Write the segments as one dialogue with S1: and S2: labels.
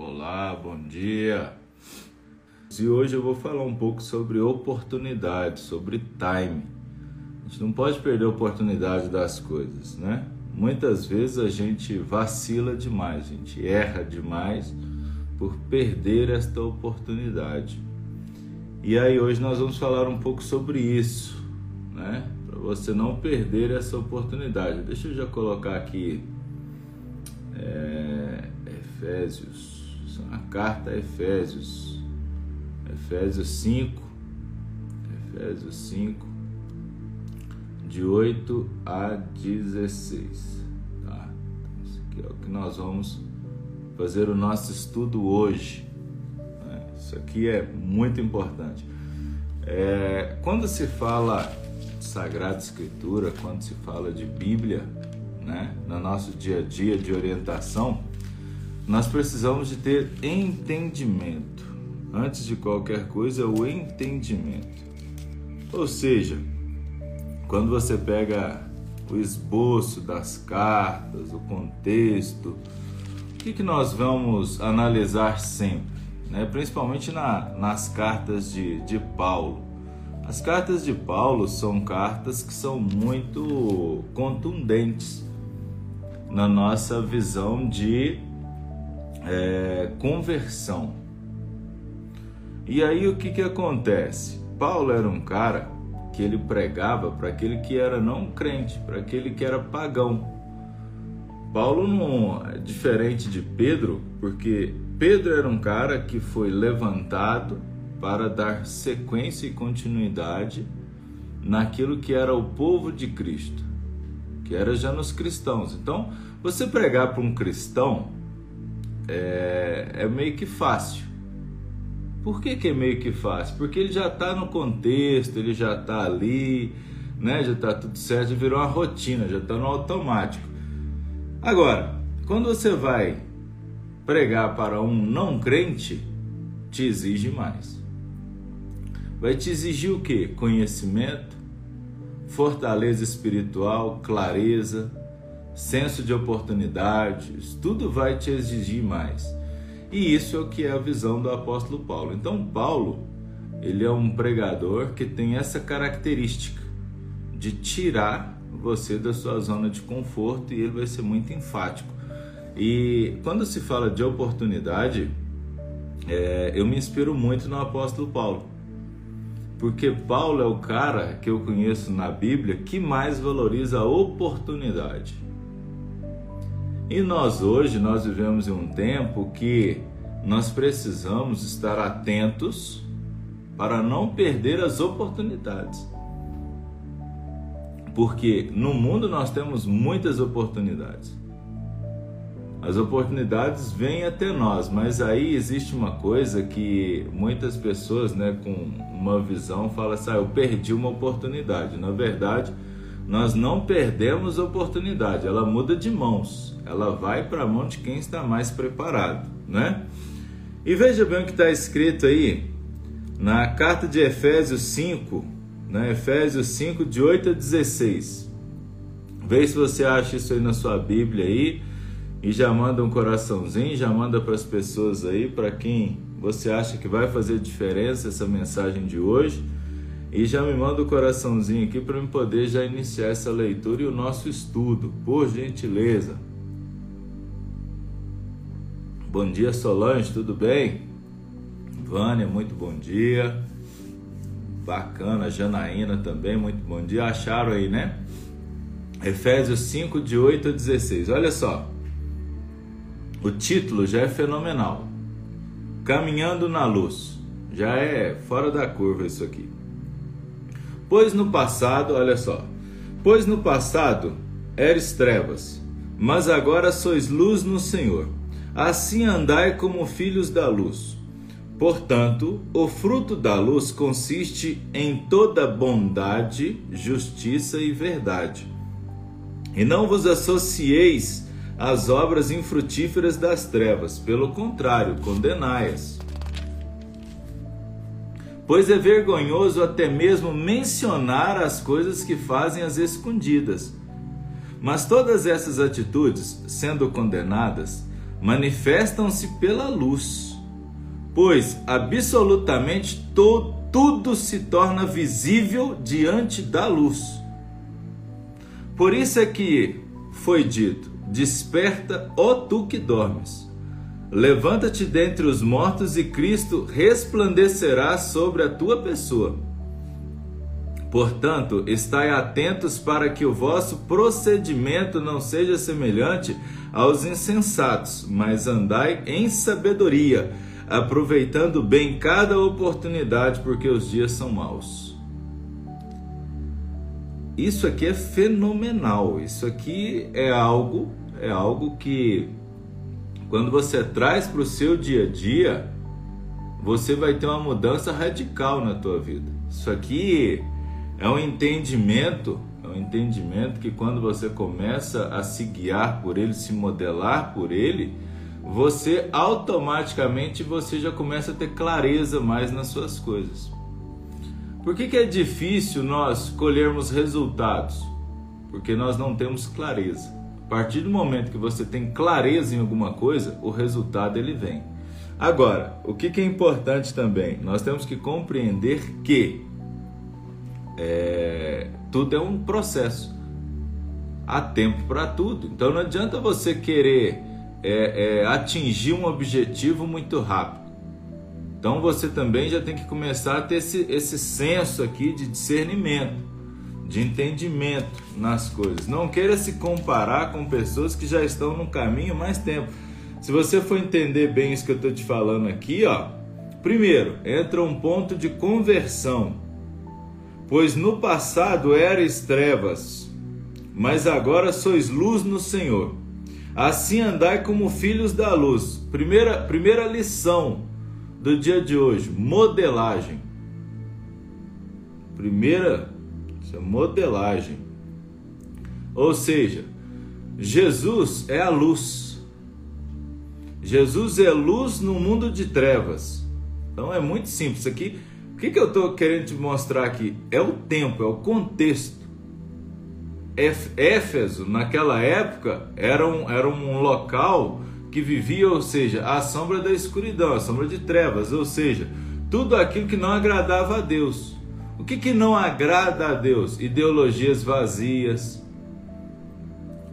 S1: Olá, bom dia. E hoje eu vou falar um pouco sobre oportunidade, sobre time. A gente não pode perder a oportunidade das coisas, né? Muitas vezes a gente vacila demais, a gente erra demais por perder esta oportunidade. E aí hoje nós vamos falar um pouco sobre isso, né? Para você não perder essa oportunidade. Deixa eu já colocar aqui é, Efésios, a carta a Efésios, Efésios 5, Efésios 5, de 8 a 16. Tá? Isso aqui é o que nós vamos fazer o nosso estudo hoje. Né? Isso aqui é muito importante. É, quando se fala Sagrada Escritura, quando se fala de Bíblia, né, no nosso dia a dia de orientação, nós precisamos de ter entendimento. Antes de qualquer coisa, o entendimento. Ou seja, quando você pega o esboço das cartas, o contexto, o que, que nós vamos analisar sempre? Né? Principalmente na, nas cartas de, de Paulo. As cartas de Paulo são cartas que são muito contundentes na nossa visão de é, conversão. E aí o que, que acontece? Paulo era um cara que ele pregava para aquele que era não crente, para aquele que era pagão. Paulo não é diferente de Pedro, porque Pedro era um cara que foi levantado para dar sequência e continuidade naquilo que era o povo de Cristo, que era já nos cristãos. Então, você pregar para um cristão é, é meio que fácil. Por que, que é meio que fácil? Porque ele já está no contexto, ele já está ali, né? já está tudo certo, já virou uma rotina, já está no automático. Agora, quando você vai pregar para um não crente, te exige mais. Vai te exigir o que? Conhecimento, fortaleza espiritual, clareza, senso de oportunidades, tudo vai te exigir mais. E isso é o que é a visão do apóstolo Paulo. Então, Paulo, ele é um pregador que tem essa característica de tirar você da sua zona de conforto e ele vai ser muito enfático. E quando se fala de oportunidade, é, eu me inspiro muito no apóstolo Paulo. Porque Paulo é o cara que eu conheço na Bíblia que mais valoriza a oportunidade. E nós hoje nós vivemos em um tempo que nós precisamos estar atentos para não perder as oportunidades. Porque no mundo nós temos muitas oportunidades. As oportunidades vêm até nós, mas aí existe uma coisa que muitas pessoas, né, com uma visão, falam assim: ah, eu perdi uma oportunidade. Na verdade, nós não perdemos a oportunidade, ela muda de mãos, ela vai para a mão de quem está mais preparado, né? E veja bem o que está escrito aí na carta de Efésios 5, né? Efésios 5, de 8 a 16. Vê se você acha isso aí na sua Bíblia aí e já manda um coraçãozinho, já manda para as pessoas aí, para quem você acha que vai fazer diferença essa mensagem de hoje. E já me manda o um coraçãozinho aqui para eu poder já iniciar essa leitura e o nosso estudo, por gentileza. Bom dia, Solange, tudo bem? Vânia, muito bom dia. Bacana, Janaína também, muito bom dia. Acharam aí, né? Efésios 5, de 8 a 16. Olha só, o título já é fenomenal. Caminhando na luz. Já é fora da curva isso aqui. Pois no passado, olha só, pois no passado eres trevas, mas agora sois luz no Senhor. Assim andai como filhos da luz. Portanto, o fruto da luz consiste em toda bondade, justiça e verdade. E não vos associeis às obras infrutíferas das trevas, pelo contrário, condenai-as pois é vergonhoso até mesmo mencionar as coisas que fazem as escondidas. Mas todas essas atitudes, sendo condenadas, manifestam-se pela luz, pois absolutamente to, tudo se torna visível diante da luz. Por isso é que foi dito: Desperta, ó tu que dormes. Levanta-te dentre os mortos e Cristo resplandecerá sobre a tua pessoa. Portanto, estai atentos para que o vosso procedimento não seja semelhante aos insensatos, mas andai em sabedoria, aproveitando bem cada oportunidade, porque os dias são maus. Isso aqui é fenomenal. Isso aqui é algo, é algo que quando você traz para o seu dia a dia, você vai ter uma mudança radical na tua vida. Isso aqui é um entendimento, é um entendimento que quando você começa a se guiar por ele, se modelar por ele, você automaticamente você já começa a ter clareza mais nas suas coisas. Por que, que é difícil nós colhermos resultados? Porque nós não temos clareza. A partir do momento que você tem clareza em alguma coisa, o resultado ele vem. Agora, o que, que é importante também? Nós temos que compreender que é, tudo é um processo. Há tempo para tudo. Então não adianta você querer é, é, atingir um objetivo muito rápido. Então você também já tem que começar a ter esse, esse senso aqui de discernimento, de entendimento nas coisas. Não queira se comparar com pessoas que já estão no caminho mais tempo. Se você for entender bem isso que eu estou te falando aqui, ó, primeiro entra um ponto de conversão Pois no passado erais trevas, mas agora sois luz no Senhor. Assim andai como filhos da luz. Primeira, primeira lição do dia de hoje: modelagem. Primeira é modelagem. Ou seja, Jesus é a luz. Jesus é luz no mundo de trevas. Então é muito simples. Isso aqui o que, que eu estou querendo te mostrar aqui? É o tempo, é o contexto. Éfeso, naquela época, era um, era um local que vivia, ou seja, a sombra da escuridão, a sombra de trevas, ou seja, tudo aquilo que não agradava a Deus. O que, que não agrada a Deus? Ideologias vazias,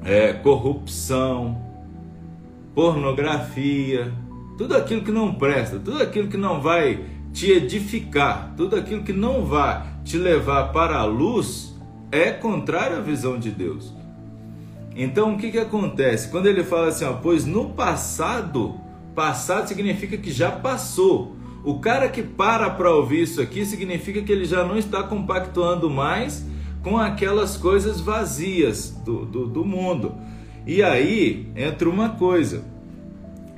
S1: é, corrupção, pornografia, tudo aquilo que não presta, tudo aquilo que não vai te edificar, tudo aquilo que não vai te levar para a luz é contrário à visão de Deus. Então o que, que acontece? Quando ele fala assim, ó, pois no passado, passado significa que já passou. O cara que para para ouvir isso aqui significa que ele já não está compactuando mais com aquelas coisas vazias do, do, do mundo. E aí entra uma coisa.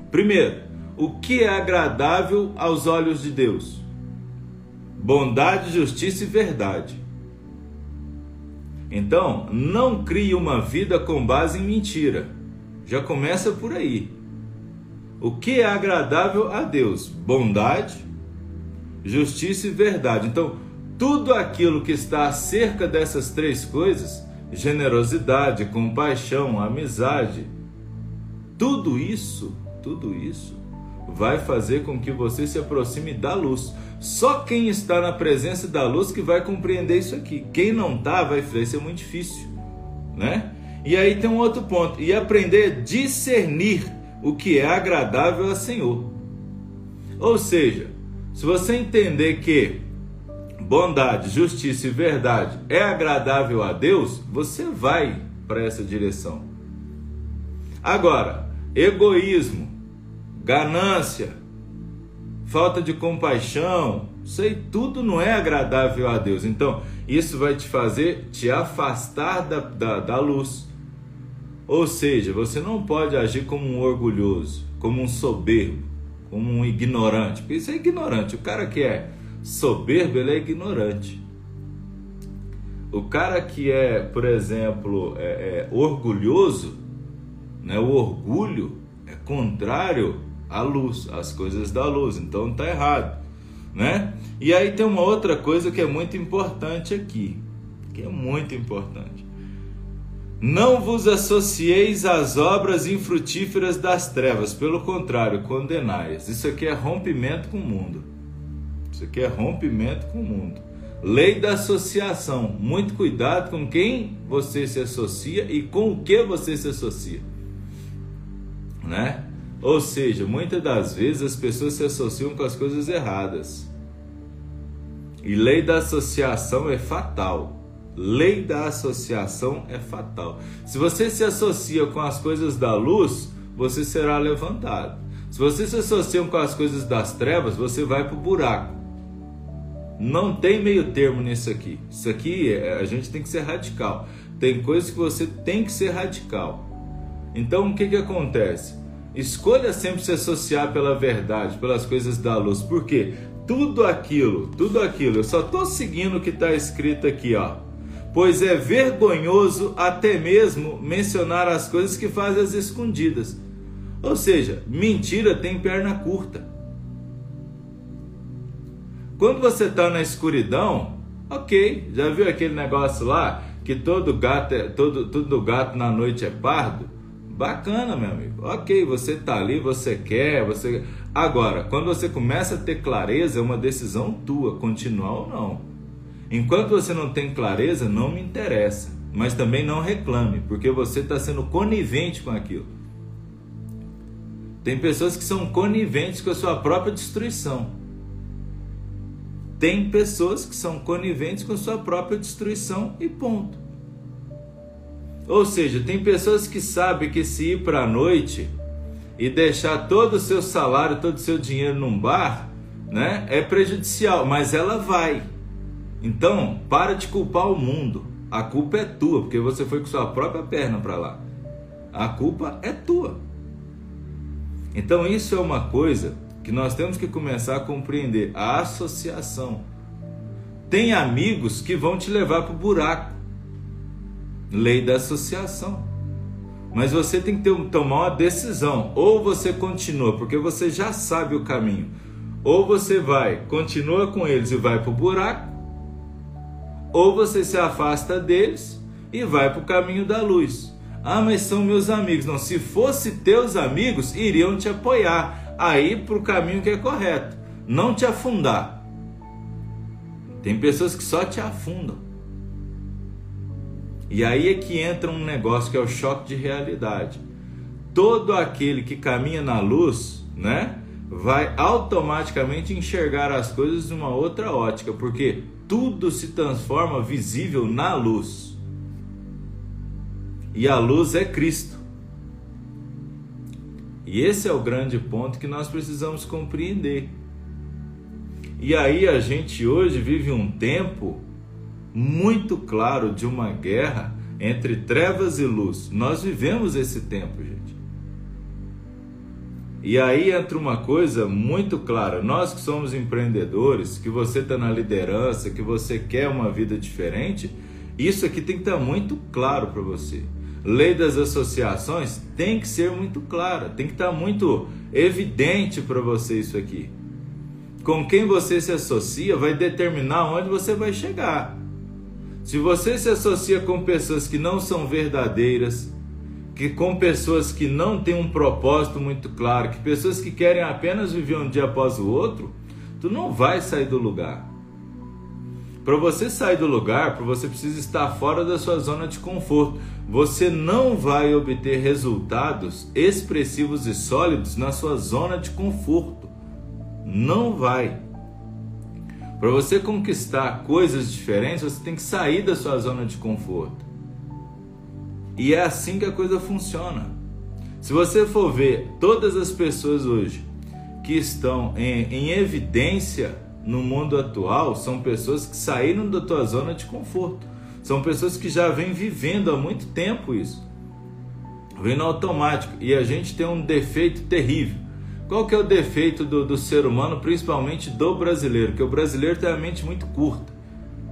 S1: Primeiro, o que é agradável aos olhos de Deus? Bondade, justiça e verdade. Então, não crie uma vida com base em mentira. Já começa por aí. O que é agradável a Deus? Bondade, justiça e verdade. Então, tudo aquilo que está acerca dessas três coisas generosidade, compaixão, amizade tudo isso, tudo isso vai fazer com que você se aproxime da luz. Só quem está na presença da luz que vai compreender isso aqui. Quem não está vai, vai ser muito difícil, né? E aí tem um outro ponto, e aprender a discernir o que é agradável ao Senhor. Ou seja, se você entender que bondade, justiça e verdade é agradável a Deus, você vai para essa direção. Agora, egoísmo, ganância, falta de compaixão, isso tudo não é agradável a Deus. Então, isso vai te fazer te afastar da, da, da luz. Ou seja, você não pode agir como um orgulhoso, como um soberbo, como um ignorante. Porque isso é ignorante. O cara que é soberbo, ele é ignorante. O cara que é, por exemplo, é, é orgulhoso, né, o orgulho é contrário a luz, as coisas da luz. Então tá errado, né? E aí tem uma outra coisa que é muito importante aqui, que é muito importante. Não vos associeis às obras infrutíferas das trevas, pelo contrário, condenai-as. Isso aqui é rompimento com o mundo. Isso aqui é rompimento com o mundo. Lei da associação. Muito cuidado com quem você se associa e com o que você se associa. Né? Ou seja, muitas das vezes as pessoas se associam com as coisas erradas. E lei da associação é fatal. Lei da associação é fatal. Se você se associa com as coisas da luz, você será levantado. Se você se associa com as coisas das trevas, você vai para o buraco. Não tem meio termo nisso aqui. Isso aqui é, a gente tem que ser radical. Tem coisas que você tem que ser radical. Então o que, que acontece? Escolha sempre se associar pela verdade, pelas coisas da luz. Por quê? Tudo aquilo, tudo aquilo, eu só estou seguindo o que está escrito aqui, ó pois é vergonhoso até mesmo mencionar as coisas que faz as escondidas. Ou seja, mentira tem perna curta. Quando você está na escuridão, ok, já viu aquele negócio lá que todo gato, é, todo, todo gato na noite é pardo? Bacana, meu amigo. Ok, você está ali, você quer, você. Agora, quando você começa a ter clareza, é uma decisão tua, continuar ou não. Enquanto você não tem clareza, não me interessa. Mas também não reclame, porque você está sendo conivente com aquilo. Tem pessoas que são coniventes com a sua própria destruição. Tem pessoas que são coniventes com a sua própria destruição e ponto. Ou seja, tem pessoas que sabem que se ir para a noite e deixar todo o seu salário, todo o seu dinheiro num bar, né, é prejudicial, mas ela vai. Então, para de culpar o mundo. A culpa é tua, porque você foi com sua própria perna para lá. A culpa é tua. Então, isso é uma coisa que nós temos que começar a compreender: a associação. Tem amigos que vão te levar para o buraco. Lei da associação. Mas você tem que ter, tomar uma decisão. Ou você continua, porque você já sabe o caminho. Ou você vai, continua com eles e vai para o buraco ou você se afasta deles e vai para o caminho da luz. Ah, mas são meus amigos. Não, se fosse teus amigos, iriam te apoiar aí para o caminho que é correto, não te afundar. Tem pessoas que só te afundam. E aí é que entra um negócio que é o choque de realidade. Todo aquele que caminha na luz, né, vai automaticamente enxergar as coisas de uma outra ótica, porque tudo se transforma visível na luz. E a luz é Cristo. E esse é o grande ponto que nós precisamos compreender. E aí a gente hoje vive um tempo muito claro de uma guerra entre trevas e luz. Nós vivemos esse tempo, gente. E aí entra uma coisa muito clara: nós que somos empreendedores, que você está na liderança, que você quer uma vida diferente, isso aqui tem que estar tá muito claro para você. Lei das associações tem que ser muito clara, tem que estar tá muito evidente para você isso aqui. Com quem você se associa vai determinar onde você vai chegar. Se você se associa com pessoas que não são verdadeiras, que com pessoas que não têm um propósito muito claro, que pessoas que querem apenas viver um dia após o outro, tu não vai sair do lugar. Para você sair do lugar, você precisa estar fora da sua zona de conforto. Você não vai obter resultados expressivos e sólidos na sua zona de conforto. Não vai. Para você conquistar coisas diferentes, você tem que sair da sua zona de conforto. E é assim que a coisa funciona. Se você for ver todas as pessoas hoje que estão em, em evidência no mundo atual, são pessoas que saíram da tua zona de conforto. São pessoas que já vêm vivendo há muito tempo isso. Vem no automático. E a gente tem um defeito terrível. Qual que é o defeito do, do ser humano, principalmente do brasileiro? Que o brasileiro tem a mente muito curta.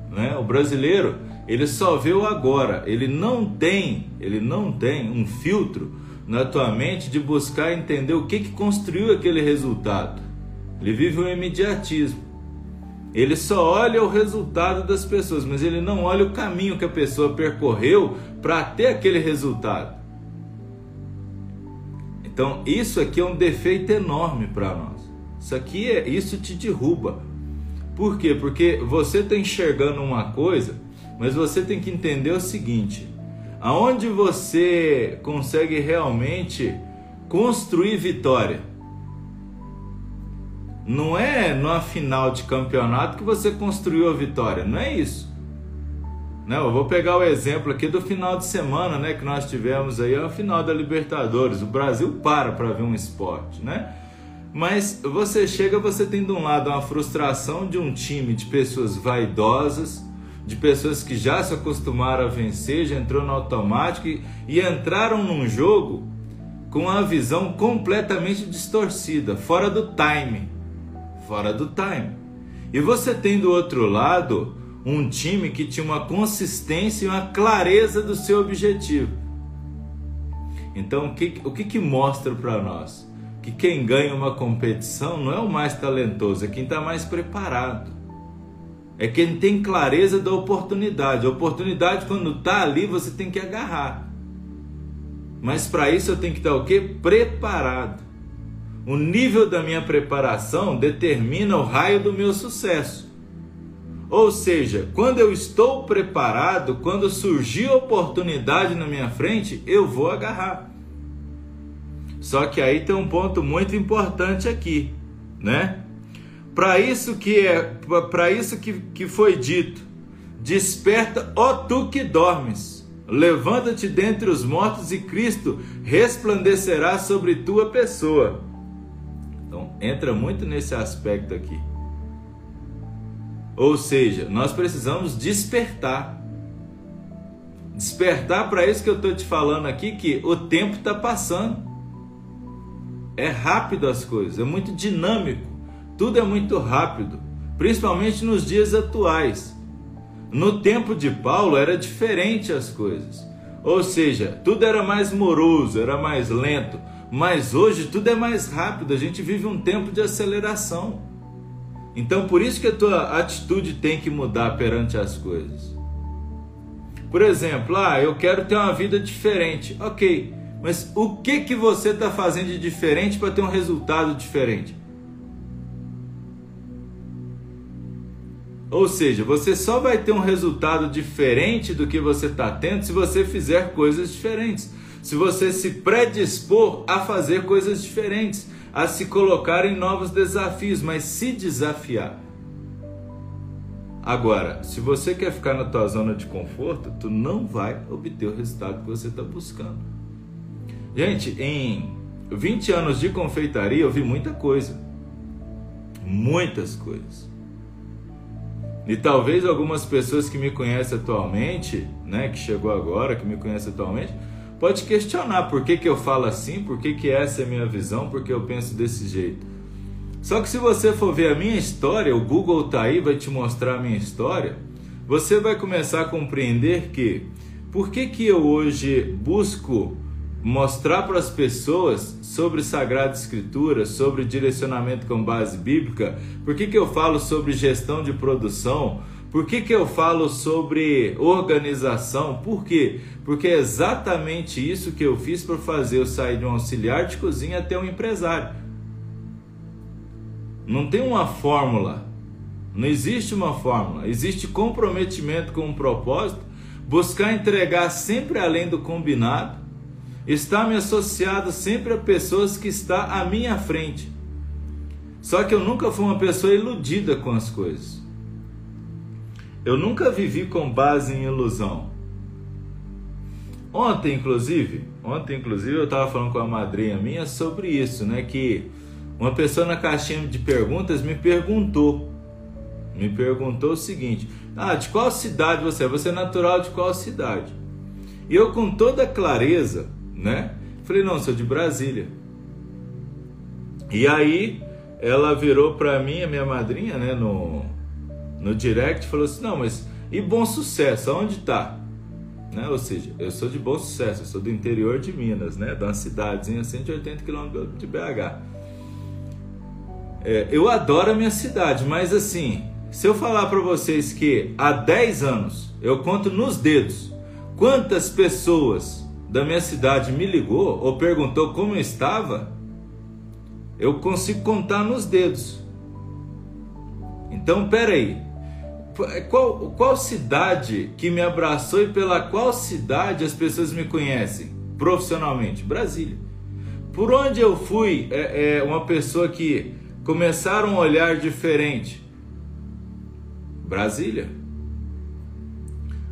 S1: Né? O brasileiro ele só vê o agora, ele não tem, ele não tem um filtro na tua mente de buscar entender o que, que construiu aquele resultado. Ele vive o imediatismo. Ele só olha o resultado das pessoas, mas ele não olha o caminho que a pessoa percorreu para ter aquele resultado. Então, isso aqui é um defeito enorme para nós. Isso aqui é, isso te derruba. Por quê? Porque você está enxergando uma coisa, mas você tem que entender o seguinte: aonde você consegue realmente construir vitória? Não é numa final de campeonato que você construiu a vitória, não é isso. Não, eu vou pegar o exemplo aqui do final de semana, né, que nós tivemos aí, a final da Libertadores. O Brasil para para ver um esporte, né? Mas você chega, você tem de um lado uma frustração de um time de pessoas vaidosas, de pessoas que já se acostumaram a vencer, já entrou no automático e, e entraram num jogo com a visão completamente distorcida, fora do time fora do time. E você tem do outro lado um time que tinha uma consistência e uma clareza do seu objetivo. Então, o que, o que, que mostra para nós? Que quem ganha uma competição não é o mais talentoso, é quem está mais preparado. É quem tem clareza da oportunidade. A oportunidade, quando está ali, você tem que agarrar. Mas para isso eu tenho que estar o quê? Preparado. O nível da minha preparação determina o raio do meu sucesso. Ou seja, quando eu estou preparado, quando surgir oportunidade na minha frente, eu vou agarrar. Só que aí tem um ponto muito importante aqui, né? Para isso que é, para isso que, que foi dito, desperta, ó tu que dormes, levanta-te dentre os mortos e Cristo resplandecerá sobre tua pessoa entra muito nesse aspecto aqui. Ou seja, nós precisamos despertar. Despertar para isso que eu estou te falando aqui, que o tempo está passando. É rápido as coisas, é muito dinâmico, tudo é muito rápido, principalmente nos dias atuais. No tempo de Paulo era diferente as coisas. Ou seja, tudo era mais moroso, era mais lento. Mas hoje tudo é mais rápido, a gente vive um tempo de aceleração. Então por isso que a tua atitude tem que mudar perante as coisas. Por exemplo, ah, eu quero ter uma vida diferente. Ok, mas o que que você está fazendo de diferente para ter um resultado diferente? Ou seja, você só vai ter um resultado diferente do que você está tendo se você fizer coisas diferentes se você se predispor a fazer coisas diferentes, a se colocar em novos desafios, mas se desafiar. Agora, se você quer ficar na tua zona de conforto, tu não vai obter o resultado que você está buscando. Gente, em 20 anos de confeitaria eu vi muita coisa. Muitas coisas. E talvez algumas pessoas que me conhecem atualmente, né, que chegou agora, que me conhecem atualmente, pode questionar por que, que eu falo assim, por que, que essa é a minha visão, por que eu penso desse jeito. Só que se você for ver a minha história, o Google tá aí, vai te mostrar a minha história, você vai começar a compreender que por que, que eu hoje busco mostrar para as pessoas sobre Sagrada Escritura, sobre direcionamento com base bíblica, por que, que eu falo sobre gestão de produção, por que, que eu falo sobre organização? Por quê? Porque é exatamente isso que eu fiz para fazer eu sair de um auxiliar de cozinha até um empresário. Não tem uma fórmula. Não existe uma fórmula. Existe comprometimento com um propósito, buscar entregar sempre além do combinado, estar me associado sempre a pessoas que estão à minha frente. Só que eu nunca fui uma pessoa iludida com as coisas. Eu nunca vivi com base em ilusão. Ontem, inclusive, ontem, inclusive, eu estava falando com a madrinha minha sobre isso, né? Que uma pessoa na caixinha de perguntas me perguntou, me perguntou o seguinte: Ah, de qual cidade você é? Você é natural de qual cidade? E eu, com toda clareza, né? Falei: Não, sou de Brasília. E aí ela virou para mim, a minha madrinha, né? No, no direct falou assim: não, mas e bom sucesso? Aonde está? Né? Ou seja, eu sou de bom sucesso, eu sou do interior de Minas, né? uma cidadezinha 180 quilômetros de BH. É, eu adoro a minha cidade, mas assim, se eu falar para vocês que há 10 anos eu conto nos dedos quantas pessoas da minha cidade me ligou ou perguntou como eu estava, eu consigo contar nos dedos. Então, peraí. Qual, qual cidade que me abraçou e pela qual cidade as pessoas me conhecem profissionalmente? Brasília. Por onde eu fui, é, é uma pessoa que começaram a olhar diferente? Brasília.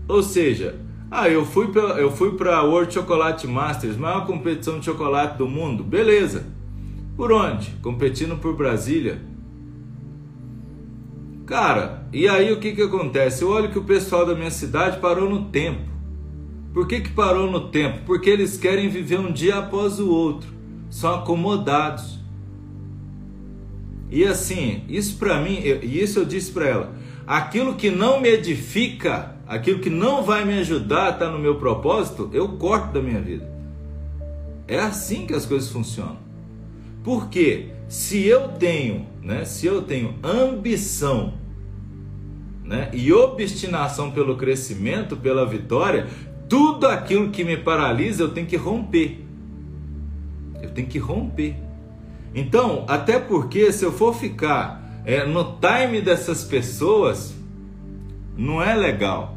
S1: Ou seja, ah, eu fui pra, eu fui para World Chocolate Masters, maior competição de chocolate do mundo. Beleza. Por onde? Competindo por Brasília. Cara, e aí o que que acontece? Eu olho que o pessoal da minha cidade parou no tempo. Por que que parou no tempo? Porque eles querem viver um dia após o outro. São acomodados. E assim, isso para mim, e isso eu disse para ela, aquilo que não me edifica, aquilo que não vai me ajudar a estar no meu propósito, eu corto da minha vida. É assim que as coisas funcionam. Porque se eu tenho, né, se eu tenho ambição, né, e obstinação pelo crescimento, pela vitória, tudo aquilo que me paralisa eu tenho que romper. Eu tenho que romper. Então, até porque se eu for ficar é, no time dessas pessoas, não é legal.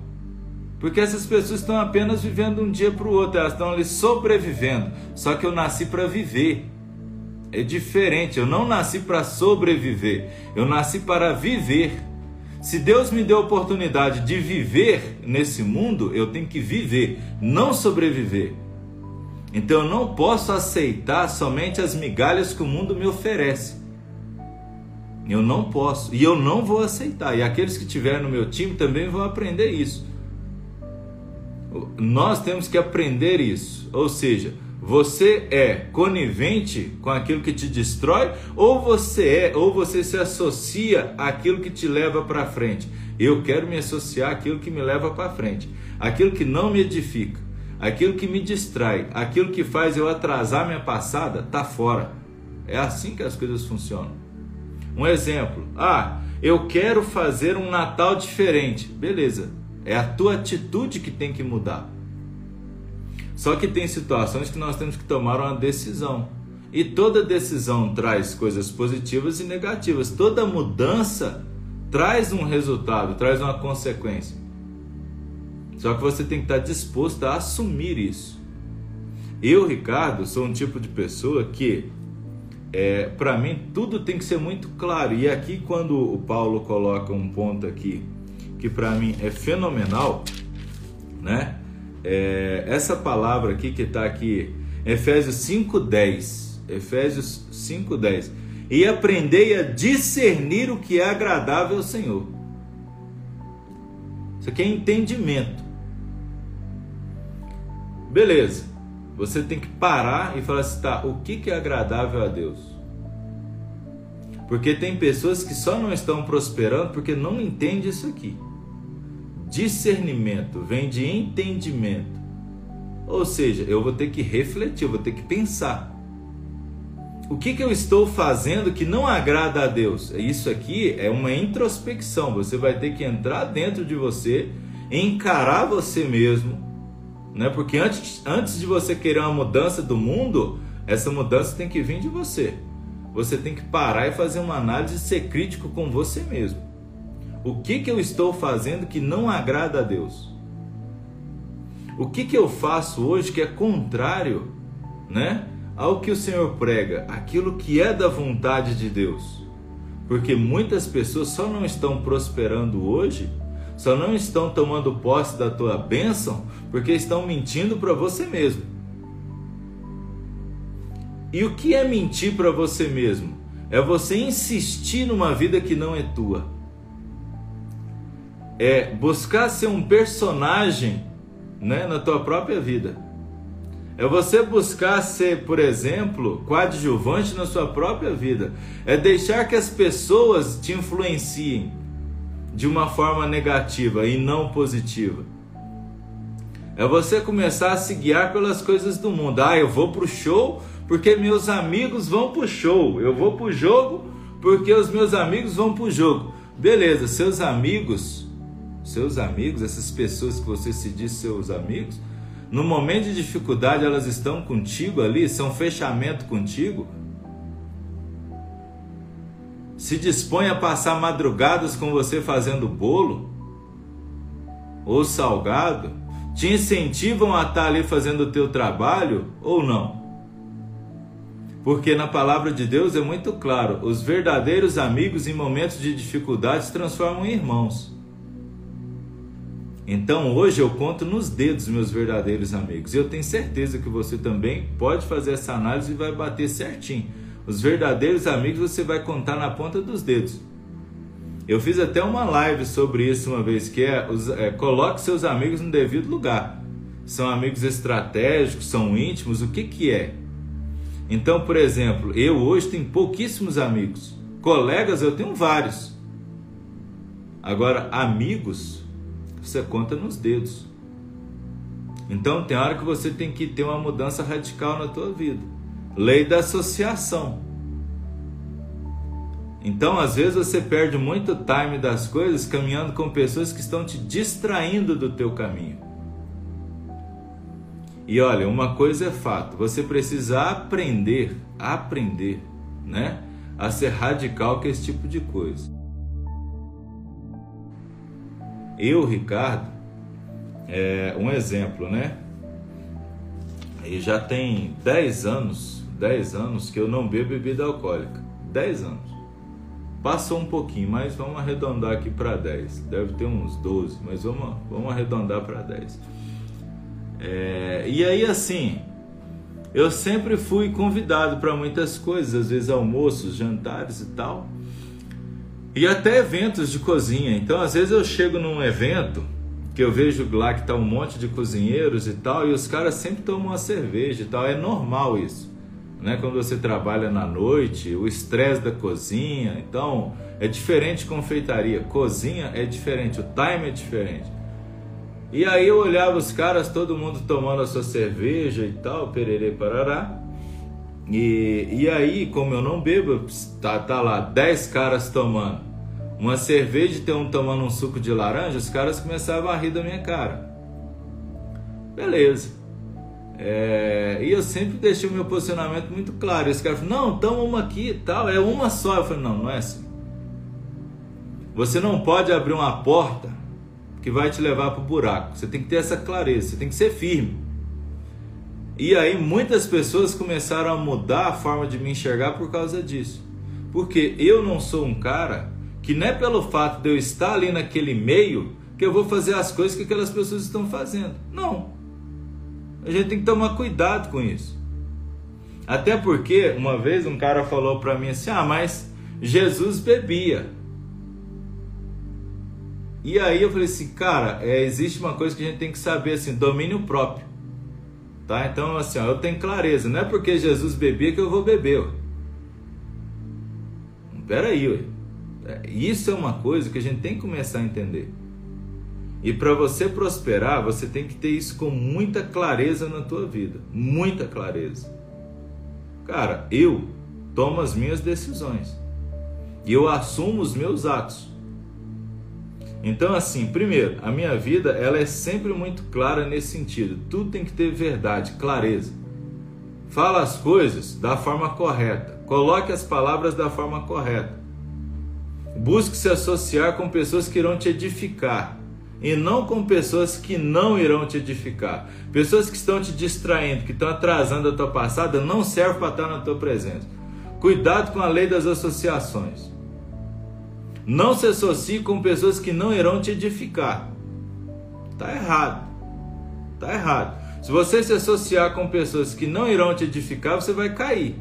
S1: Porque essas pessoas estão apenas vivendo um dia para o outro, elas estão ali sobrevivendo. Só que eu nasci para viver. É diferente, eu não nasci para sobreviver, eu nasci para viver. Se Deus me deu a oportunidade de viver nesse mundo, eu tenho que viver, não sobreviver. Então eu não posso aceitar somente as migalhas que o mundo me oferece. Eu não posso e eu não vou aceitar. E aqueles que estiverem no meu time também vão aprender isso. Nós temos que aprender isso. Ou seja, você é conivente com aquilo que te destrói ou você é ou você se associa àquilo que te leva para frente? Eu quero me associar àquilo que me leva para frente, aquilo que não me edifica, aquilo que me distrai, aquilo que faz eu atrasar minha passada, tá fora. É assim que as coisas funcionam. Um exemplo: ah, eu quero fazer um Natal diferente. Beleza, é a tua atitude que tem que mudar. Só que tem situações que nós temos que tomar uma decisão. E toda decisão traz coisas positivas e negativas. Toda mudança traz um resultado, traz uma consequência. Só que você tem que estar disposto a assumir isso. Eu, Ricardo, sou um tipo de pessoa que, é, para mim, tudo tem que ser muito claro. E aqui, quando o Paulo coloca um ponto aqui que para mim é fenomenal, né? é, essa palavra aqui que está aqui, Efésios 5,10. Efésios 5,10. E aprendei a discernir o que é agradável ao Senhor. Isso aqui é entendimento. Beleza. Você tem que parar e falar assim, tá, o que, que é agradável a Deus? Porque tem pessoas que só não estão prosperando porque não entendem isso aqui. Discernimento vem de entendimento. Ou seja, eu vou ter que refletir, eu vou ter que pensar. O que, que eu estou fazendo que não agrada a Deus? Isso aqui é uma introspecção. Você vai ter que entrar dentro de você, encarar você mesmo, né? Porque antes, antes de você querer uma mudança do mundo, essa mudança tem que vir de você. Você tem que parar e fazer uma análise e ser crítico com você mesmo. O que, que eu estou fazendo que não agrada a Deus? O que, que eu faço hoje que é contrário né, ao que o Senhor prega, aquilo que é da vontade de Deus? Porque muitas pessoas só não estão prosperando hoje, só não estão tomando posse da tua bênção, porque estão mentindo para você mesmo. E o que é mentir para você mesmo? É você insistir numa vida que não é tua é buscar ser um personagem né, na tua própria vida. É você buscar ser, por exemplo, coadjuvante na sua própria vida. É deixar que as pessoas te influenciem de uma forma negativa e não positiva. É você começar a se guiar pelas coisas do mundo. Ah, eu vou pro show porque meus amigos vão pro show. Eu vou pro jogo porque os meus amigos vão pro jogo. Beleza, seus amigos seus amigos, essas pessoas que você se diz seus amigos, no momento de dificuldade elas estão contigo ali, são fechamento contigo? Se dispõe a passar madrugadas com você fazendo bolo ou salgado? Te incentivam a estar ali fazendo o teu trabalho ou não? Porque na palavra de Deus é muito claro: os verdadeiros amigos em momentos de dificuldade se transformam em irmãos. Então hoje eu conto nos dedos meus verdadeiros amigos. Eu tenho certeza que você também pode fazer essa análise e vai bater certinho. Os verdadeiros amigos você vai contar na ponta dos dedos. Eu fiz até uma live sobre isso uma vez, que é, é coloque seus amigos no devido lugar. São amigos estratégicos, são íntimos, o que que é? Então, por exemplo, eu hoje tenho pouquíssimos amigos. Colegas eu tenho vários. Agora, amigos, você conta nos dedos. Então, tem hora que você tem que ter uma mudança radical na tua vida. Lei da associação. Então, às vezes você perde muito time das coisas caminhando com pessoas que estão te distraindo do teu caminho. E olha, uma coisa é fato, você precisa aprender, aprender, né, a ser radical com esse tipo de coisa. Eu, Ricardo, é um exemplo, né? E já tem 10 anos, 10 anos que eu não bebo bebida alcoólica. 10 anos. Passou um pouquinho, mas vamos arredondar aqui para 10. Deve ter uns 12, mas vamos, vamos arredondar para 10. É, e aí, assim, eu sempre fui convidado para muitas coisas, às vezes almoços, jantares e tal, e até eventos de cozinha. Então, às vezes eu chego num evento que eu vejo lá que tá um monte de cozinheiros e tal, e os caras sempre tomam uma cerveja e tal. É normal isso, né? Quando você trabalha na noite, o estresse da cozinha, então é diferente confeitaria. Cozinha é diferente, o time é diferente. E aí eu olhava os caras, todo mundo tomando a sua cerveja e tal, pererê parará. E, e aí, como eu não bebo, tá, tá lá 10 caras tomando uma cerveja e tem um tomando um suco de laranja, os caras começavam a rir da minha cara. Beleza. É, e eu sempre deixei o meu posicionamento muito claro. Esse cara falou: Não, toma uma aqui e tal, é uma só. Eu falei: Não, não é assim. Você não pode abrir uma porta que vai te levar para o buraco. Você tem que ter essa clareza, você tem que ser firme. E aí muitas pessoas começaram a mudar a forma de me enxergar por causa disso. Porque eu não sou um cara que não é pelo fato de eu estar ali naquele meio que eu vou fazer as coisas que aquelas pessoas estão fazendo. Não. A gente tem que tomar cuidado com isso. Até porque uma vez um cara falou para mim assim: "Ah, mas Jesus bebia". E aí eu falei assim, cara, é, existe uma coisa que a gente tem que saber assim, domínio próprio. Tá? Então assim, ó, eu tenho clareza, não é porque Jesus bebia que eu vou beber. Ué. Peraí, ué. É, isso é uma coisa que a gente tem que começar a entender. E para você prosperar, você tem que ter isso com muita clareza na tua vida, muita clareza. Cara, eu tomo as minhas decisões e eu assumo os meus atos. Então, assim, primeiro, a minha vida ela é sempre muito clara nesse sentido. Tudo tem que ter verdade, clareza. Fala as coisas da forma correta. Coloque as palavras da forma correta. Busque se associar com pessoas que irão te edificar e não com pessoas que não irão te edificar. Pessoas que estão te distraindo, que estão atrasando a tua passada, não serve para estar na tua presença. Cuidado com a lei das associações. Não se associe com pessoas que não irão te edificar. Tá errado. Tá errado. Se você se associar com pessoas que não irão te edificar, você vai cair.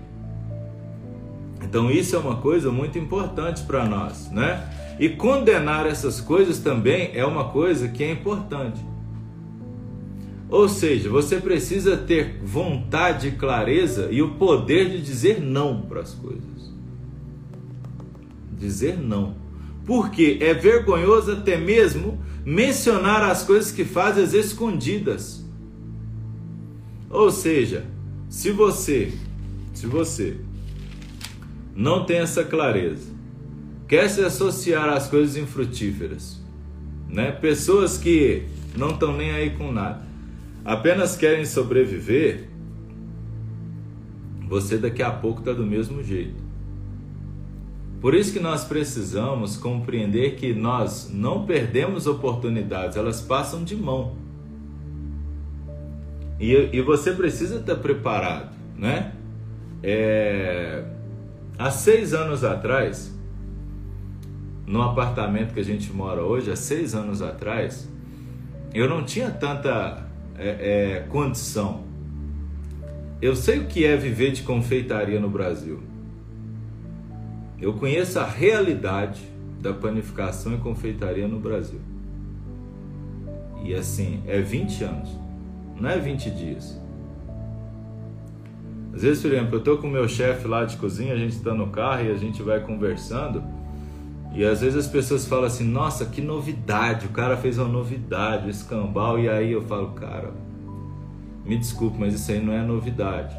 S1: Então isso é uma coisa muito importante para nós, né? E condenar essas coisas também é uma coisa que é importante. Ou seja, você precisa ter vontade, clareza e o poder de dizer não para as coisas. Dizer não porque é vergonhoso até mesmo mencionar as coisas que faz às escondidas. Ou seja, se você, se você não tem essa clareza, quer se associar às coisas infrutíferas, né? Pessoas que não estão nem aí com nada, apenas querem sobreviver. Você daqui a pouco está do mesmo jeito. Por isso que nós precisamos compreender que nós não perdemos oportunidades, elas passam de mão. E, e você precisa estar preparado, né? É, há seis anos atrás, no apartamento que a gente mora hoje, há seis anos atrás, eu não tinha tanta é, é, condição. Eu sei o que é viver de confeitaria no Brasil. Eu conheço a realidade da panificação e confeitaria no Brasil. E assim, é 20 anos, não é 20 dias. Às vezes, por exemplo, eu tô com o meu chefe lá de cozinha, a gente está no carro e a gente vai conversando. E às vezes as pessoas falam assim: Nossa, que novidade! O cara fez uma novidade, escambau. E aí eu falo: Cara, me desculpe, mas isso aí não é novidade.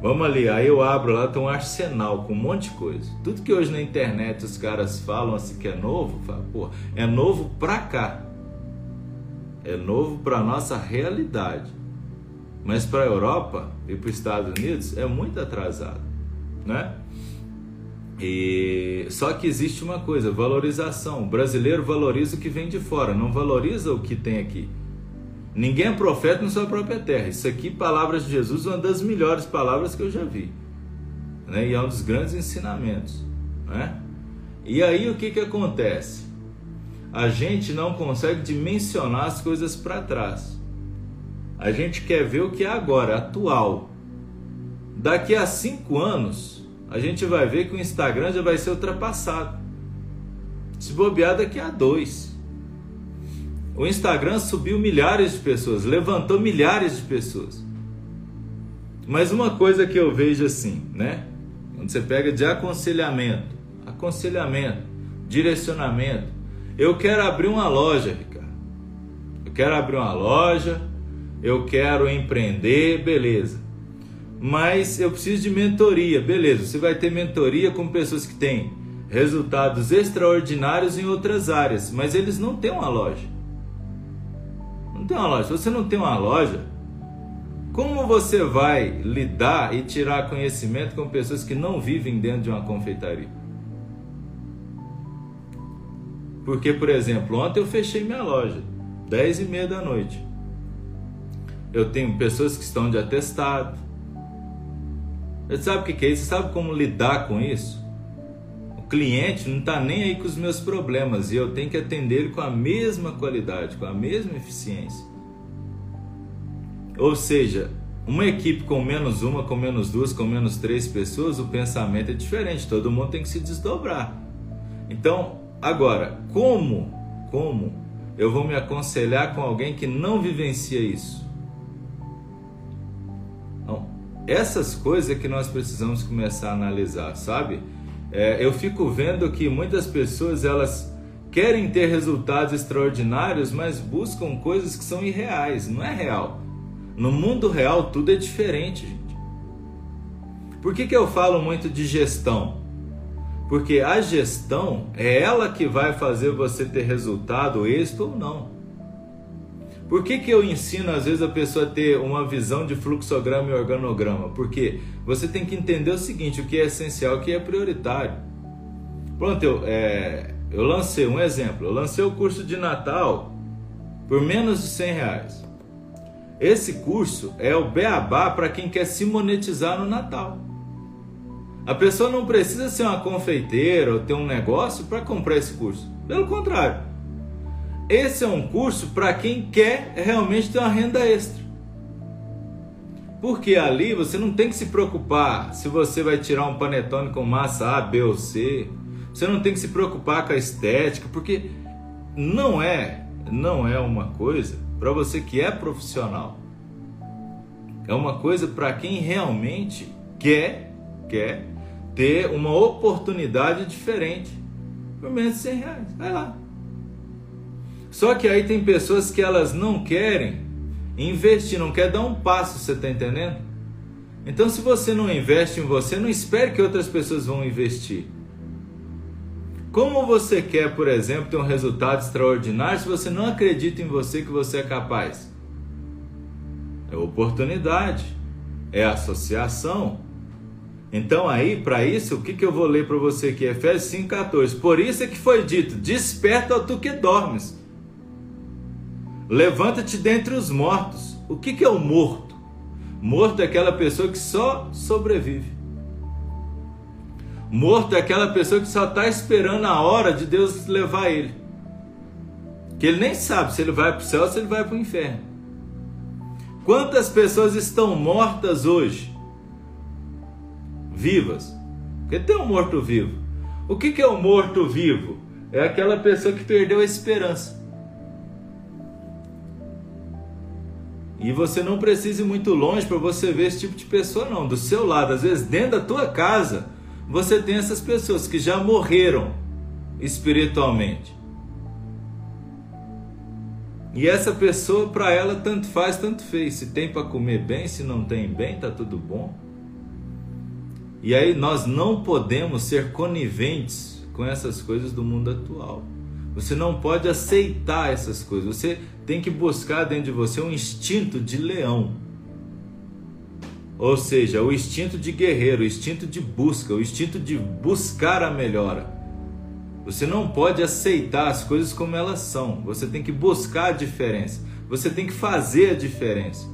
S1: Vamos ali, aí eu abro lá, tem um arsenal com um monte de coisa. Tudo que hoje na internet os caras falam assim que é novo, pô, é novo pra cá. É novo pra nossa realidade. Mas para a Europa e para os Estados Unidos é muito atrasado, né? E só que existe uma coisa, valorização. O brasileiro valoriza o que vem de fora, não valoriza o que tem aqui. Ninguém é profeta na sua própria terra. Isso aqui, palavras de Jesus, uma das melhores palavras que eu já vi. Né? E é um dos grandes ensinamentos. Né? E aí o que, que acontece? A gente não consegue dimensionar as coisas para trás. A gente quer ver o que é agora, atual. Daqui a cinco anos, a gente vai ver que o Instagram já vai ser ultrapassado. Se bobear daqui a dois. O Instagram subiu milhares de pessoas, levantou milhares de pessoas. Mas uma coisa que eu vejo assim, né? Quando você pega de aconselhamento, aconselhamento, direcionamento. Eu quero abrir uma loja, Ricardo. Eu quero abrir uma loja, eu quero empreender, beleza. Mas eu preciso de mentoria, beleza. Você vai ter mentoria com pessoas que têm resultados extraordinários em outras áreas, mas eles não têm uma loja tem uma loja. Se você não tem uma loja, como você vai lidar e tirar conhecimento com pessoas que não vivem dentro de uma confeitaria? Porque, por exemplo, ontem eu fechei minha loja, 10 e meia da noite. Eu tenho pessoas que estão de atestado. Você sabe o que é isso? Você sabe como lidar com isso? cliente não está nem aí com os meus problemas e eu tenho que atender ele com a mesma qualidade, com a mesma eficiência. Ou seja, uma equipe com menos uma, com menos duas, com menos três pessoas, o pensamento é diferente, todo mundo tem que se desdobrar. Então, agora, como, como eu vou me aconselhar com alguém que não vivencia isso? Essas coisas que nós precisamos começar a analisar, sabe? É, eu fico vendo que muitas pessoas elas querem ter resultados extraordinários, mas buscam coisas que são irreais. Não é real. No mundo real tudo é diferente, gente. Por que, que eu falo muito de gestão? Porque a gestão é ela que vai fazer você ter resultado, êxito ou não. Por que, que eu ensino às vezes a pessoa a ter uma visão de fluxograma e organograma? Porque você tem que entender o seguinte: o que é essencial, o que é prioritário. Pronto, eu, é, eu lancei um exemplo. Eu lancei o curso de Natal por menos de 100 reais. Esse curso é o beabá para quem quer se monetizar no Natal. A pessoa não precisa ser uma confeiteira ou ter um negócio para comprar esse curso. Pelo contrário, esse é um curso para quem quer realmente ter uma renda extra. Porque ali você não tem que se preocupar se você vai tirar um panetone com massa A, B ou C. Você não tem que se preocupar com a estética, porque não é, não é uma coisa para você que é profissional. É uma coisa para quem realmente quer, quer ter uma oportunidade diferente por menos de 100 reais. Vai lá. Só que aí tem pessoas que elas não querem investir, não quer dar um passo, você está entendendo? Então, se você não investe em você, não espere que outras pessoas vão investir. Como você quer, por exemplo, ter um resultado extraordinário se você não acredita em você que você é capaz? É oportunidade, é associação. Então aí, para isso, o que, que eu vou ler para você aqui? Efésios 5,14. Por isso é que foi dito, desperta tu que dormes. Levanta-te dentre os mortos. O que, que é o morto? Morto é aquela pessoa que só sobrevive. Morto é aquela pessoa que só está esperando a hora de Deus levar ele. Que ele nem sabe se ele vai para o céu ou se ele vai para o inferno. Quantas pessoas estão mortas hoje? Vivas. Porque tem um morto-vivo. O que, que é o um morto-vivo? É aquela pessoa que perdeu a esperança. E você não precisa ir muito longe para você ver esse tipo de pessoa, não. Do seu lado, às vezes dentro da tua casa, você tem essas pessoas que já morreram espiritualmente. E essa pessoa, para ela, tanto faz, tanto fez. Se tem para comer bem, se não tem bem, tá tudo bom. E aí nós não podemos ser coniventes com essas coisas do mundo atual. Você não pode aceitar essas coisas. Você tem que buscar dentro de você um instinto de leão. Ou seja, o instinto de guerreiro, o instinto de busca, o instinto de buscar a melhora. Você não pode aceitar as coisas como elas são. Você tem que buscar a diferença. Você tem que fazer a diferença.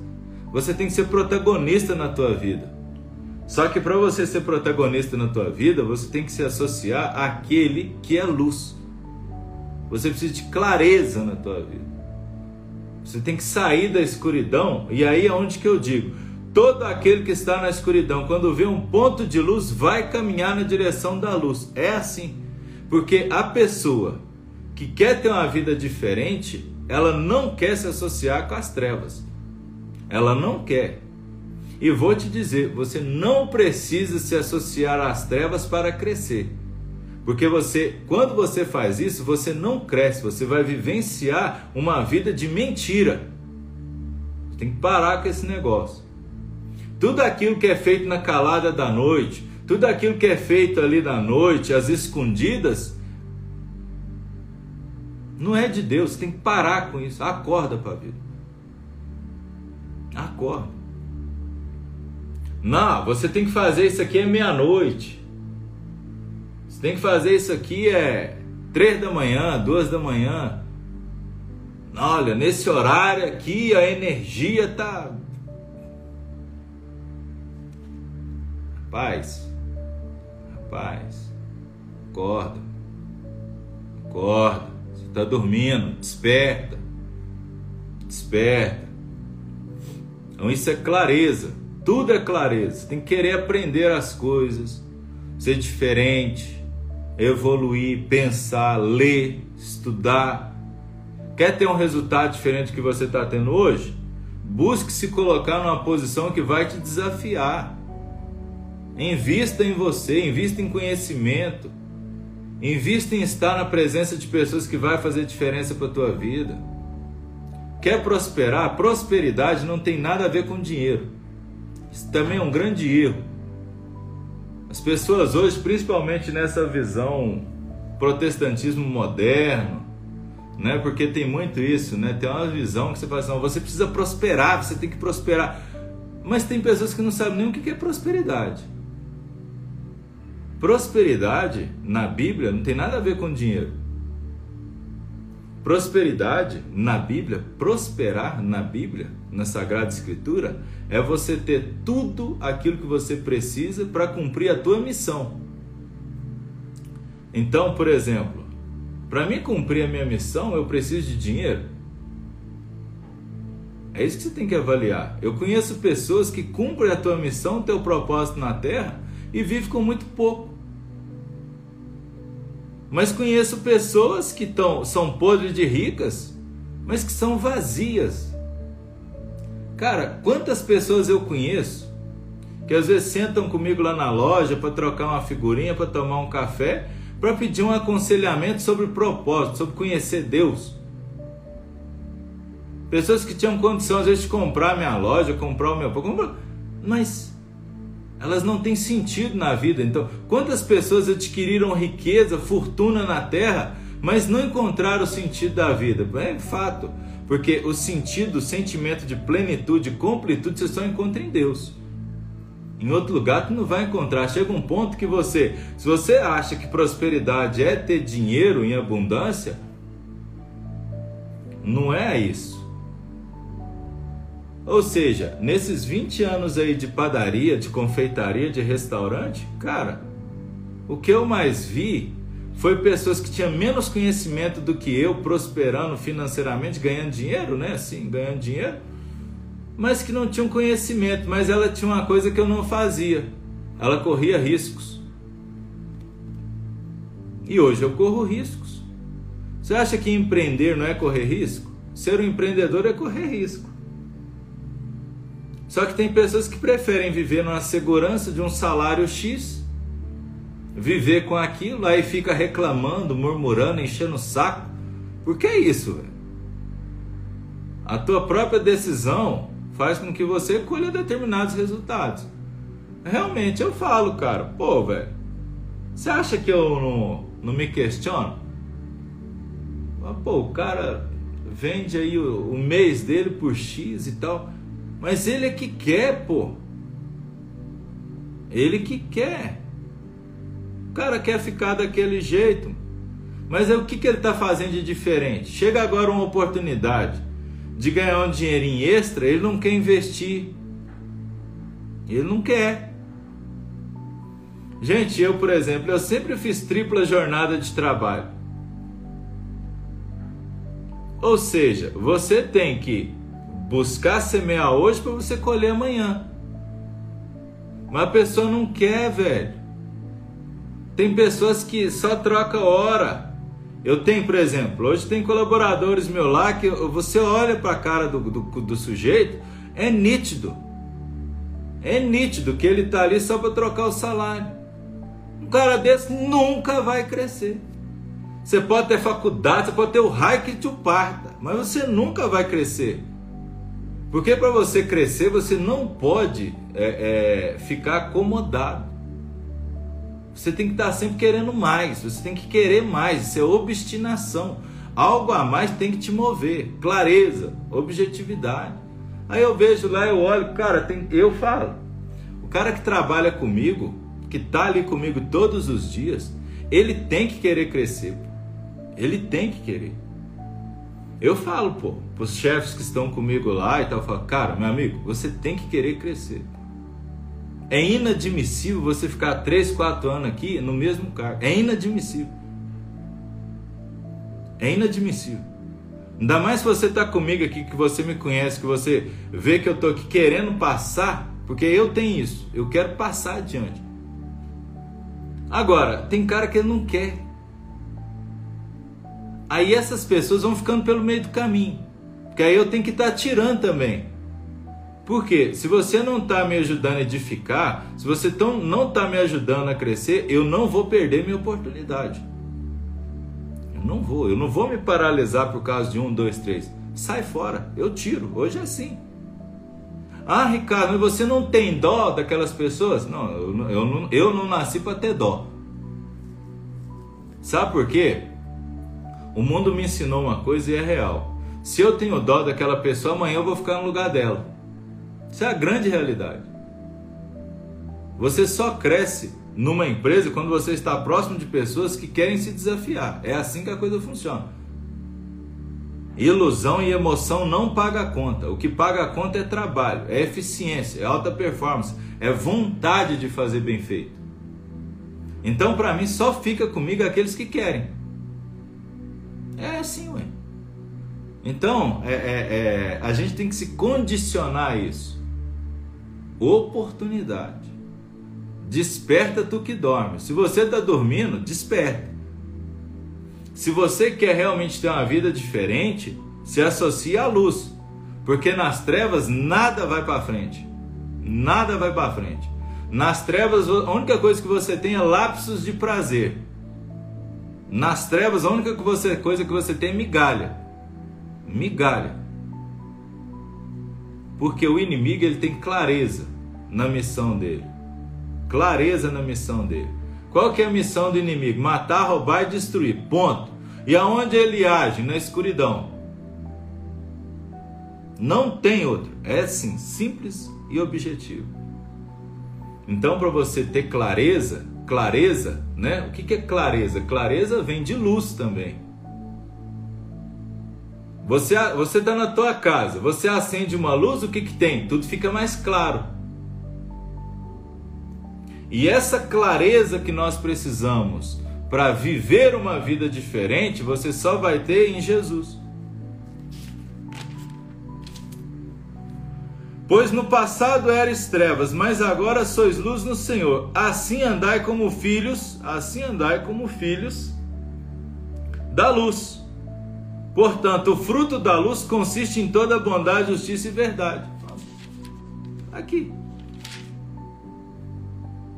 S1: Você tem que ser protagonista na tua vida. Só que para você ser protagonista na tua vida, você tem que se associar àquele que é luz. Você precisa de clareza na tua vida. Você tem que sair da escuridão, e aí é onde que eu digo: todo aquele que está na escuridão, quando vê um ponto de luz, vai caminhar na direção da luz. É assim. Porque a pessoa que quer ter uma vida diferente, ela não quer se associar com as trevas. Ela não quer. E vou te dizer, você não precisa se associar às trevas para crescer. Porque você, quando você faz isso, você não cresce, você vai vivenciar uma vida de mentira. Você tem que parar com esse negócio. Tudo aquilo que é feito na calada da noite, tudo aquilo que é feito ali da noite, as escondidas, não é de Deus. Você tem que parar com isso. Acorda para a vida. Acorda. Não, você tem que fazer isso aqui é meia-noite. Tem que fazer isso aqui é três da manhã, duas da manhã. Olha, nesse horário aqui a energia tá. Rapaz, Rapaz, acorda. Acorda. Você está dormindo. Desperta. Desperta. Então isso é clareza. Tudo é clareza. Você tem que querer aprender as coisas, ser diferente, evoluir, pensar, ler, estudar. Quer ter um resultado diferente do que você está tendo hoje? Busque se colocar numa posição que vai te desafiar. Invista em você, invista em conhecimento. Invista em estar na presença de pessoas que vai fazer diferença para a tua vida. Quer prosperar? Prosperidade não tem nada a ver com dinheiro. Isso também é um grande erro. As pessoas hoje, principalmente nessa visão protestantismo moderno, né? Porque tem muito isso, né? Tem uma visão que você fala assim, você precisa prosperar, você tem que prosperar. Mas tem pessoas que não sabem nem o que é prosperidade. Prosperidade na Bíblia não tem nada a ver com dinheiro. Prosperidade na Bíblia, prosperar na Bíblia, na Sagrada Escritura, é você ter tudo aquilo que você precisa para cumprir a tua missão. Então, por exemplo, para mim cumprir a minha missão, eu preciso de dinheiro? É isso que você tem que avaliar. Eu conheço pessoas que cumprem a tua missão, teu propósito na terra e vivem com muito pouco. Mas conheço pessoas que tão, são podres de ricas, mas que são vazias. Cara, quantas pessoas eu conheço que às vezes sentam comigo lá na loja para trocar uma figurinha, para tomar um café, para pedir um aconselhamento sobre propósito, sobre conhecer Deus. Pessoas que tinham condição às vezes de comprar minha loja, comprar o meu, mas elas não têm sentido na vida. Então, quantas pessoas adquiriram riqueza, fortuna na terra, mas não encontraram o sentido da vida? É fato, porque o sentido, o sentimento de plenitude, completude, você só encontra em Deus. Em outro lugar tu não vai encontrar. Chega um ponto que você, se você acha que prosperidade é ter dinheiro em abundância, não é isso. Ou seja, nesses 20 anos aí de padaria, de confeitaria, de restaurante, cara, o que eu mais vi foi pessoas que tinham menos conhecimento do que eu, prosperando financeiramente, ganhando dinheiro, né? Assim, ganhando dinheiro, mas que não tinham conhecimento. Mas ela tinha uma coisa que eu não fazia: ela corria riscos. E hoje eu corro riscos. Você acha que empreender não é correr risco? Ser um empreendedor é correr risco. Só que tem pessoas que preferem viver numa segurança de um salário X, viver com aquilo, aí fica reclamando, murmurando, enchendo o saco. Por que isso, velho? A tua própria decisão faz com que você colha determinados resultados. Realmente eu falo, cara, pô, velho, você acha que eu não, não me questiono? Pô, o cara vende aí o, o mês dele por X e tal. Mas ele é que quer, pô. Ele que quer. O cara quer ficar daquele jeito. Mas é o que, que ele está fazendo de diferente? Chega agora uma oportunidade de ganhar um dinheirinho extra, ele não quer investir. Ele não quer. Gente, eu, por exemplo, eu sempre fiz tripla jornada de trabalho. Ou seja, você tem que buscar semear hoje para você colher amanhã. Mas a pessoa não quer, velho. Tem pessoas que só troca hora. Eu tenho, por exemplo, hoje tem colaboradores meu lá que você olha para a cara do, do, do, sujeito, é nítido. É nítido que ele tá ali só para trocar o salário. Um cara desse nunca vai crescer. Você pode ter faculdade, você pode ter o raio que te parta, mas você nunca vai crescer. Porque para você crescer, você não pode é, é, ficar acomodado. Você tem que estar sempre querendo mais, você tem que querer mais, isso é obstinação. Algo a mais tem que te mover, clareza, objetividade. Aí eu vejo lá, eu olho, cara, tem, eu falo, o cara que trabalha comigo, que está ali comigo todos os dias, ele tem que querer crescer. Ele tem que querer. Eu falo, pô, pros chefes que estão comigo lá e tal, eu falo, cara, meu amigo, você tem que querer crescer. É inadmissível você ficar 3, 4 anos aqui no mesmo cargo. É inadmissível. É inadmissível. Ainda mais se você está comigo aqui, que você me conhece, que você vê que eu estou aqui querendo passar, porque eu tenho isso, eu quero passar adiante. Agora, tem cara que não quer. Aí essas pessoas vão ficando pelo meio do caminho. Porque aí eu tenho que estar tá tirando também. Por quê? Se você não está me ajudando a edificar, se você tão, não está me ajudando a crescer, eu não vou perder minha oportunidade. Eu não vou, eu não vou me paralisar por causa de um, dois, três. Sai fora, eu tiro. Hoje é assim. Ah, Ricardo, mas você não tem dó daquelas pessoas? Não, eu, eu, não, eu não nasci para ter dó. Sabe por quê? O mundo me ensinou uma coisa e é real. Se eu tenho dó daquela pessoa, amanhã eu vou ficar no lugar dela. Isso é a grande realidade. Você só cresce numa empresa quando você está próximo de pessoas que querem se desafiar. É assim que a coisa funciona. Ilusão e emoção não paga a conta. O que paga a conta é trabalho, é eficiência, é alta performance, é vontade de fazer bem feito. Então, para mim, só fica comigo aqueles que querem. É assim, ué. Então, é, é, é, a gente tem que se condicionar a isso. Oportunidade. Desperta tu que dorme. Se você está dormindo, desperta. Se você quer realmente ter uma vida diferente, se associe à luz. Porque nas trevas nada vai para frente. Nada vai para frente. Nas trevas, a única coisa que você tem é lapsos de prazer. Nas trevas, a única coisa que você tem é migalha. Migalha. Porque o inimigo ele tem clareza na missão dele. clareza na missão dele. Qual que é a missão do inimigo? Matar, roubar e destruir. Ponto. E aonde ele age? Na escuridão. Não tem outro. É assim, simples e objetivo. Então, para você ter clareza, clareza, né? O que, é clareza? Clareza vem de luz também. Você você está na tua casa, você acende uma luz, o que, que tem? Tudo fica mais claro. E essa clareza que nós precisamos para viver uma vida diferente, você só vai ter em Jesus. Pois no passado eres trevas, mas agora sois luz no Senhor. Assim andai como filhos, assim andai como filhos da luz. Portanto, o fruto da luz consiste em toda bondade, justiça e verdade. Aqui.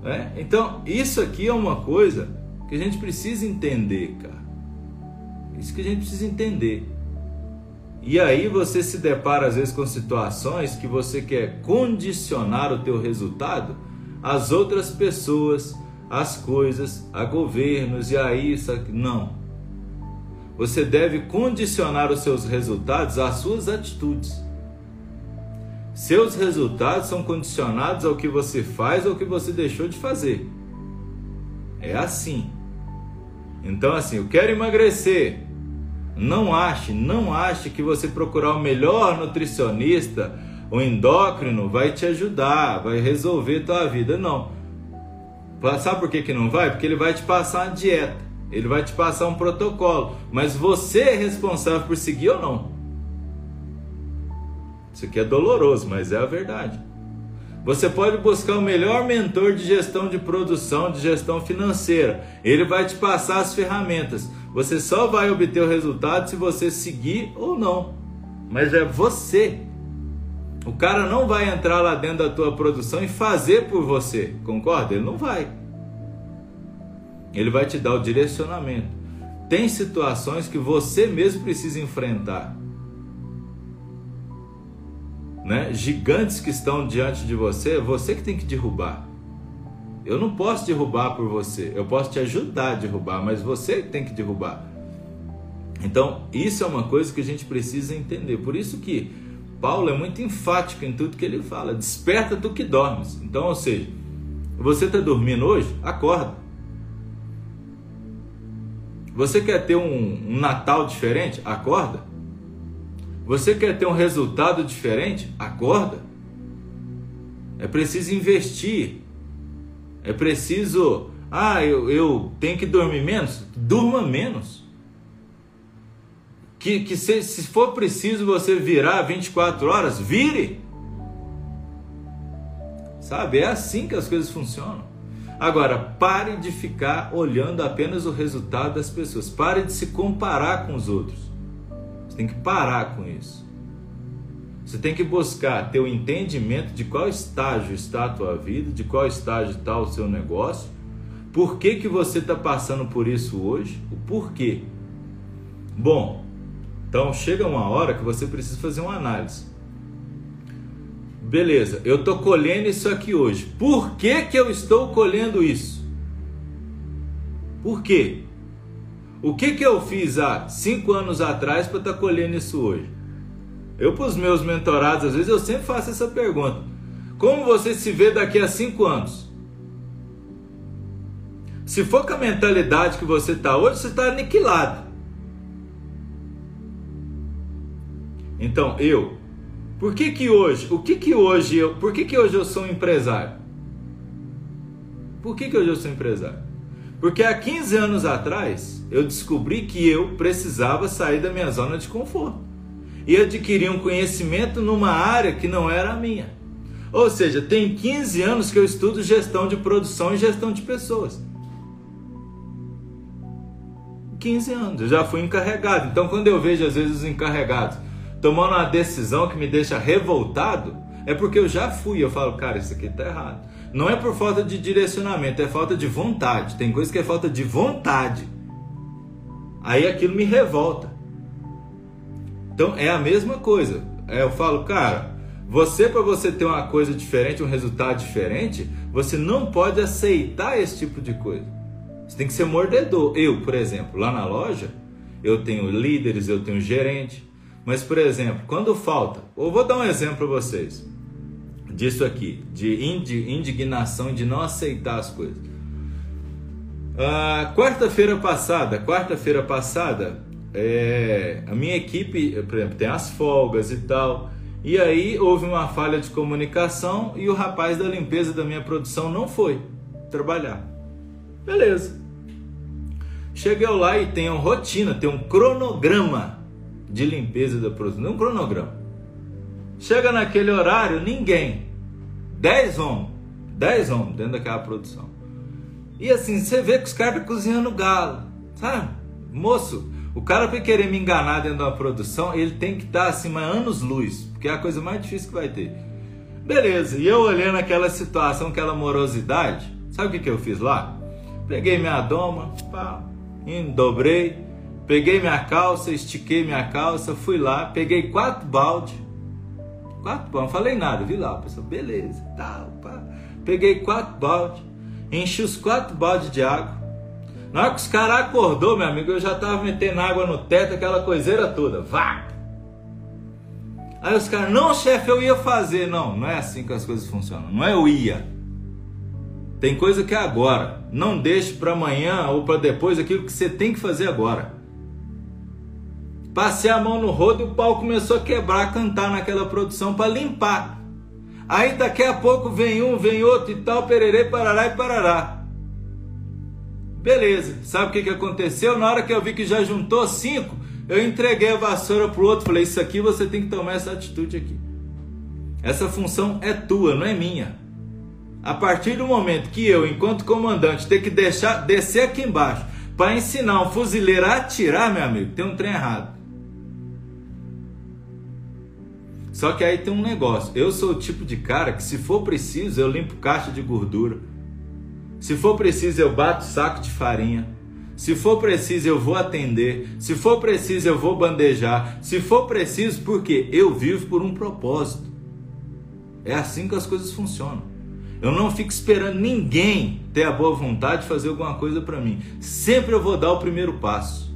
S1: É? Então, isso aqui é uma coisa que a gente precisa entender, cara. Isso que a gente precisa entender. E aí você se depara às vezes com situações que você quer condicionar o teu resultado às outras pessoas, às coisas, a governos e a isso, não. Você deve condicionar os seus resultados às suas atitudes. Seus resultados são condicionados ao que você faz ou ao que você deixou de fazer. É assim. Então assim, eu quero emagrecer. Não ache, não ache que você procurar o melhor nutricionista, o endócrino vai te ajudar, vai resolver tua vida. Não. Sabe por que, que não vai? Porque ele vai te passar uma dieta, ele vai te passar um protocolo, mas você é responsável por seguir ou não. Isso aqui é doloroso, mas é a verdade. Você pode buscar o melhor mentor de gestão de produção, de gestão financeira. Ele vai te passar as ferramentas. Você só vai obter o resultado se você seguir ou não. Mas é você. O cara não vai entrar lá dentro da tua produção e fazer por você. Concorda? Ele não vai. Ele vai te dar o direcionamento. Tem situações que você mesmo precisa enfrentar né, gigantes que estão diante de você, é você que tem que derrubar. Eu não posso derrubar por você, eu posso te ajudar a derrubar, mas você tem que derrubar. Então, isso é uma coisa que a gente precisa entender. Por isso que Paulo é muito enfático em tudo que ele fala. Desperta do que dormes. Então, ou seja, você está dormindo hoje? Acorda. Você quer ter um, um Natal diferente? Acorda. Você quer ter um resultado diferente? Acorda. É preciso investir. É preciso. Ah, eu, eu tenho que dormir menos? Durma menos. Que, que se, se for preciso você virar 24 horas, vire. Sabe? É assim que as coisas funcionam. Agora, pare de ficar olhando apenas o resultado das pessoas. Pare de se comparar com os outros. Você tem que parar com isso. Você tem que buscar ter o entendimento de qual estágio está a tua vida, de qual estágio está o seu negócio, por que, que você está passando por isso hoje, o porquê. Bom, então chega uma hora que você precisa fazer uma análise. Beleza, eu estou colhendo isso aqui hoje. Por que, que eu estou colhendo isso? Por quê? O que, que eu fiz há cinco anos atrás para estar tá colhendo isso hoje? Eu, para os meus mentorados, às vezes eu sempre faço essa pergunta: Como você se vê daqui a cinco anos? Se for com a mentalidade que você está hoje, você está aniquilado. Então, eu, por que que hoje, o que que hoje eu, por que que hoje eu sou um empresário? Por que que hoje eu sou empresário? Porque há 15 anos atrás eu descobri que eu precisava sair da minha zona de conforto e adquirir um conhecimento numa área que não era a minha. Ou seja, tem 15 anos que eu estudo gestão de produção e gestão de pessoas. 15 anos, eu já fui encarregado. Então, quando eu vejo às vezes os encarregados tomando uma decisão que me deixa revoltado, é porque eu já fui. Eu falo, cara, isso aqui tá errado. Não é por falta de direcionamento, é falta de vontade. Tem coisa que é falta de vontade. Aí aquilo me revolta. Então é a mesma coisa. É, eu falo, cara, Você, para você ter uma coisa diferente, um resultado diferente, você não pode aceitar esse tipo de coisa. Você tem que ser mordedor. Eu, por exemplo, lá na loja, eu tenho líderes, eu tenho gerente. Mas, por exemplo, quando falta, eu vou dar um exemplo para vocês disso aqui, de indignação, de não aceitar as coisas. Ah, quarta-feira passada, quarta-feira passada, é, a minha equipe, por exemplo, tem as folgas e tal. E aí houve uma falha de comunicação e o rapaz da limpeza da minha produção não foi trabalhar. Beleza. Cheguei lá e tem uma rotina, tem um cronograma de limpeza da produção, um cronograma. Chega naquele horário, ninguém. Dez homens, dez homens dentro daquela produção. E assim, você vê que os caras estão cozinhando galo, sabe? Moço, o cara vai querer me enganar dentro da produção, ele tem que estar mais anos luz, porque é a coisa mais difícil que vai ter. Beleza, e eu olhando aquela situação, aquela morosidade, sabe o que, que eu fiz lá? Peguei minha doma, pá, dobrei, peguei minha calça, estiquei minha calça, fui lá, peguei quatro balde, quatro balde, não falei nada, vi lá, pessoal, beleza, tal, pá. Peguei quatro balde, enchi os quatro baldes de água. Na hora que os caras acordou, meu amigo, eu já tava metendo água no teto, aquela coiseira toda, vá. Aí os caras, não, chefe, eu ia fazer. Não, não é assim que as coisas funcionam. Não é eu ia. Tem coisa que é agora. Não deixe para amanhã ou para depois aquilo que você tem que fazer agora. Passei a mão no rodo e o pau começou a quebrar, cantar naquela produção para limpar. Aí daqui a pouco vem um, vem outro e tal, pererê, parará e parará. Beleza, sabe o que, que aconteceu? Na hora que eu vi que já juntou cinco, eu entreguei a vassoura pro outro, falei: Isso aqui você tem que tomar essa atitude aqui. Essa função é tua, não é minha. A partir do momento que eu, enquanto comandante, ter que deixar descer aqui embaixo para ensinar um fuzileiro a atirar, meu amigo, tem um trem errado. Só que aí tem um negócio. Eu sou o tipo de cara que, se for preciso, eu limpo caixa de gordura. Se for preciso, eu bato saco de farinha. Se for preciso, eu vou atender. Se for preciso, eu vou bandejar. Se for preciso, porque eu vivo por um propósito. É assim que as coisas funcionam. Eu não fico esperando ninguém ter a boa vontade de fazer alguma coisa para mim. Sempre eu vou dar o primeiro passo.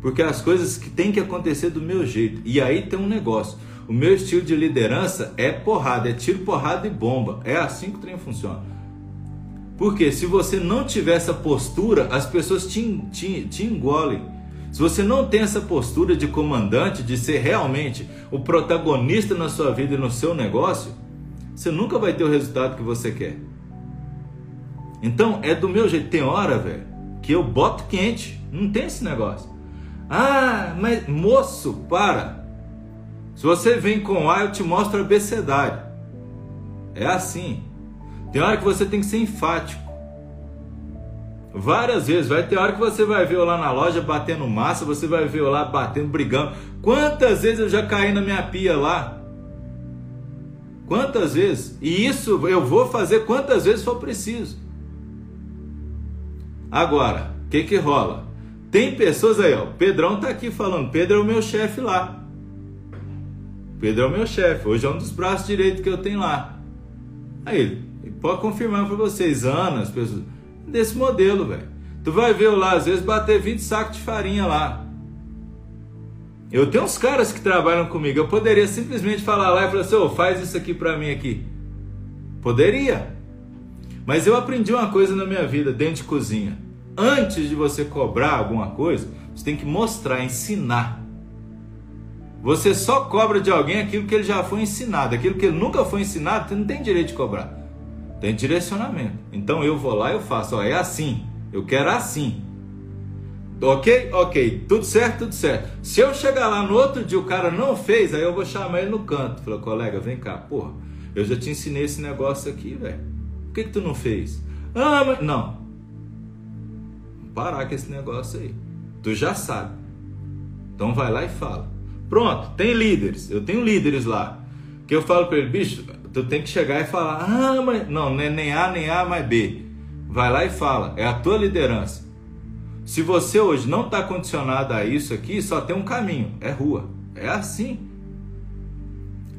S1: Porque as coisas que têm que acontecer do meu jeito. E aí tem um negócio. O meu estilo de liderança é porrada, é tiro, porrada e bomba. É assim que o trem funciona. Porque se você não tiver essa postura, as pessoas te, te, te engolem. Se você não tem essa postura de comandante, de ser realmente o protagonista na sua vida e no seu negócio, você nunca vai ter o resultado que você quer. Então, é do meu jeito. Tem hora, velho, que eu boto quente. Não tem esse negócio. Ah, mas moço, para. Se você vem com A, eu te mostro a abecedade. É assim. Tem hora que você tem que ser enfático. Várias vezes, vai ter hora que você vai ver eu lá na loja batendo massa, você vai ver eu lá batendo, brigando. Quantas vezes eu já caí na minha pia lá? Quantas vezes? E isso eu vou fazer quantas vezes for preciso. Agora, o que que rola? Tem pessoas aí, ó. Pedrão tá aqui falando. Pedro é o meu chefe lá. Pedro é o meu chefe. Hoje é um dos braços direitos que eu tenho lá. Aí, pode confirmar para vocês, Ana, as pessoas desse modelo, velho. Tu vai ver lá, às vezes, bater 20 sacos de farinha lá. Eu tenho uns caras que trabalham comigo. Eu poderia simplesmente falar lá e falar assim: oh, faz isso aqui para mim aqui. Poderia. Mas eu aprendi uma coisa na minha vida dentro de cozinha. Antes de você cobrar alguma coisa, você tem que mostrar, ensinar. Você só cobra de alguém aquilo que ele já foi ensinado. Aquilo que ele nunca foi ensinado, você não tem direito de cobrar. Tem direcionamento. Então eu vou lá e eu faço. Ó, é assim. Eu quero assim. Ok? Ok. Tudo certo? Tudo certo. Se eu chegar lá no outro dia o cara não fez, aí eu vou chamar ele no canto. Falei, colega, vem cá. Porra, eu já te ensinei esse negócio aqui, velho. Por que, que tu não fez? Ah, mas. Não. Parar com esse negócio aí. Tu já sabe. Então vai lá e fala. Pronto, tem líderes. Eu tenho líderes lá. Que eu falo para ele, bicho, tu tem que chegar e falar. Ah, mas. Não, é nem A, nem A, mais B. Vai lá e fala. É a tua liderança. Se você hoje não está condicionado a isso aqui, só tem um caminho, é rua. É assim.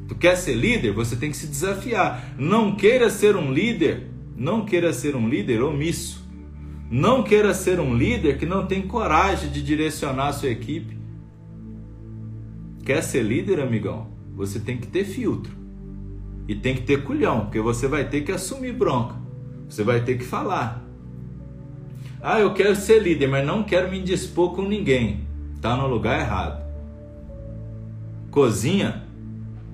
S1: Tu Quer ser líder? Você tem que se desafiar. Não queira ser um líder, não queira ser um líder omisso. Não queira ser um líder que não tem coragem de direcionar a sua equipe. Quer ser líder, amigão? Você tem que ter filtro. E tem que ter culhão, porque você vai ter que assumir bronca. Você vai ter que falar. Ah, eu quero ser líder, mas não quero me dispor com ninguém. Tá no lugar errado. Cozinha,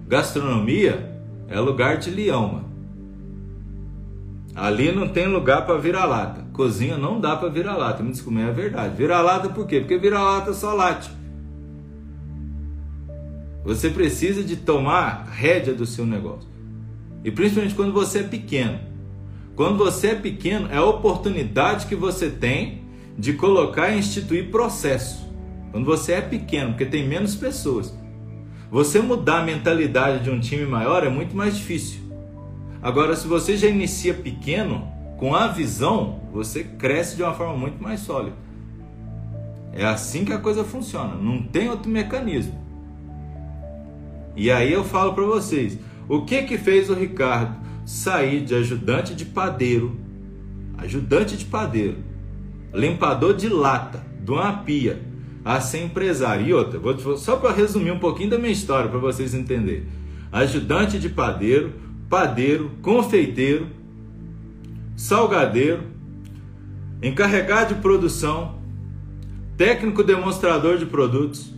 S1: gastronomia é lugar de leão, mano. Ali não tem lugar para vira-lata. Cozinha não dá para vira-lata. Me desculpe, é verdade. Vira-lata por quê? Porque vira-lata só late. Você precisa de tomar rédea do seu negócio. E principalmente quando você é pequeno. Quando você é pequeno, é a oportunidade que você tem de colocar e instituir processo. Quando você é pequeno, porque tem menos pessoas. Você mudar a mentalidade de um time maior é muito mais difícil. Agora, se você já inicia pequeno, com a visão, você cresce de uma forma muito mais sólida. É assim que a coisa funciona, não tem outro mecanismo. E aí eu falo para vocês, o que que fez o Ricardo sair de ajudante de padeiro, ajudante de padeiro, limpador de lata, de uma pia, a ser empresário. E outra, vou, só para resumir um pouquinho da minha história para vocês entenderem. Ajudante de padeiro, padeiro, confeiteiro, salgadeiro, encarregado de produção, técnico demonstrador de produtos.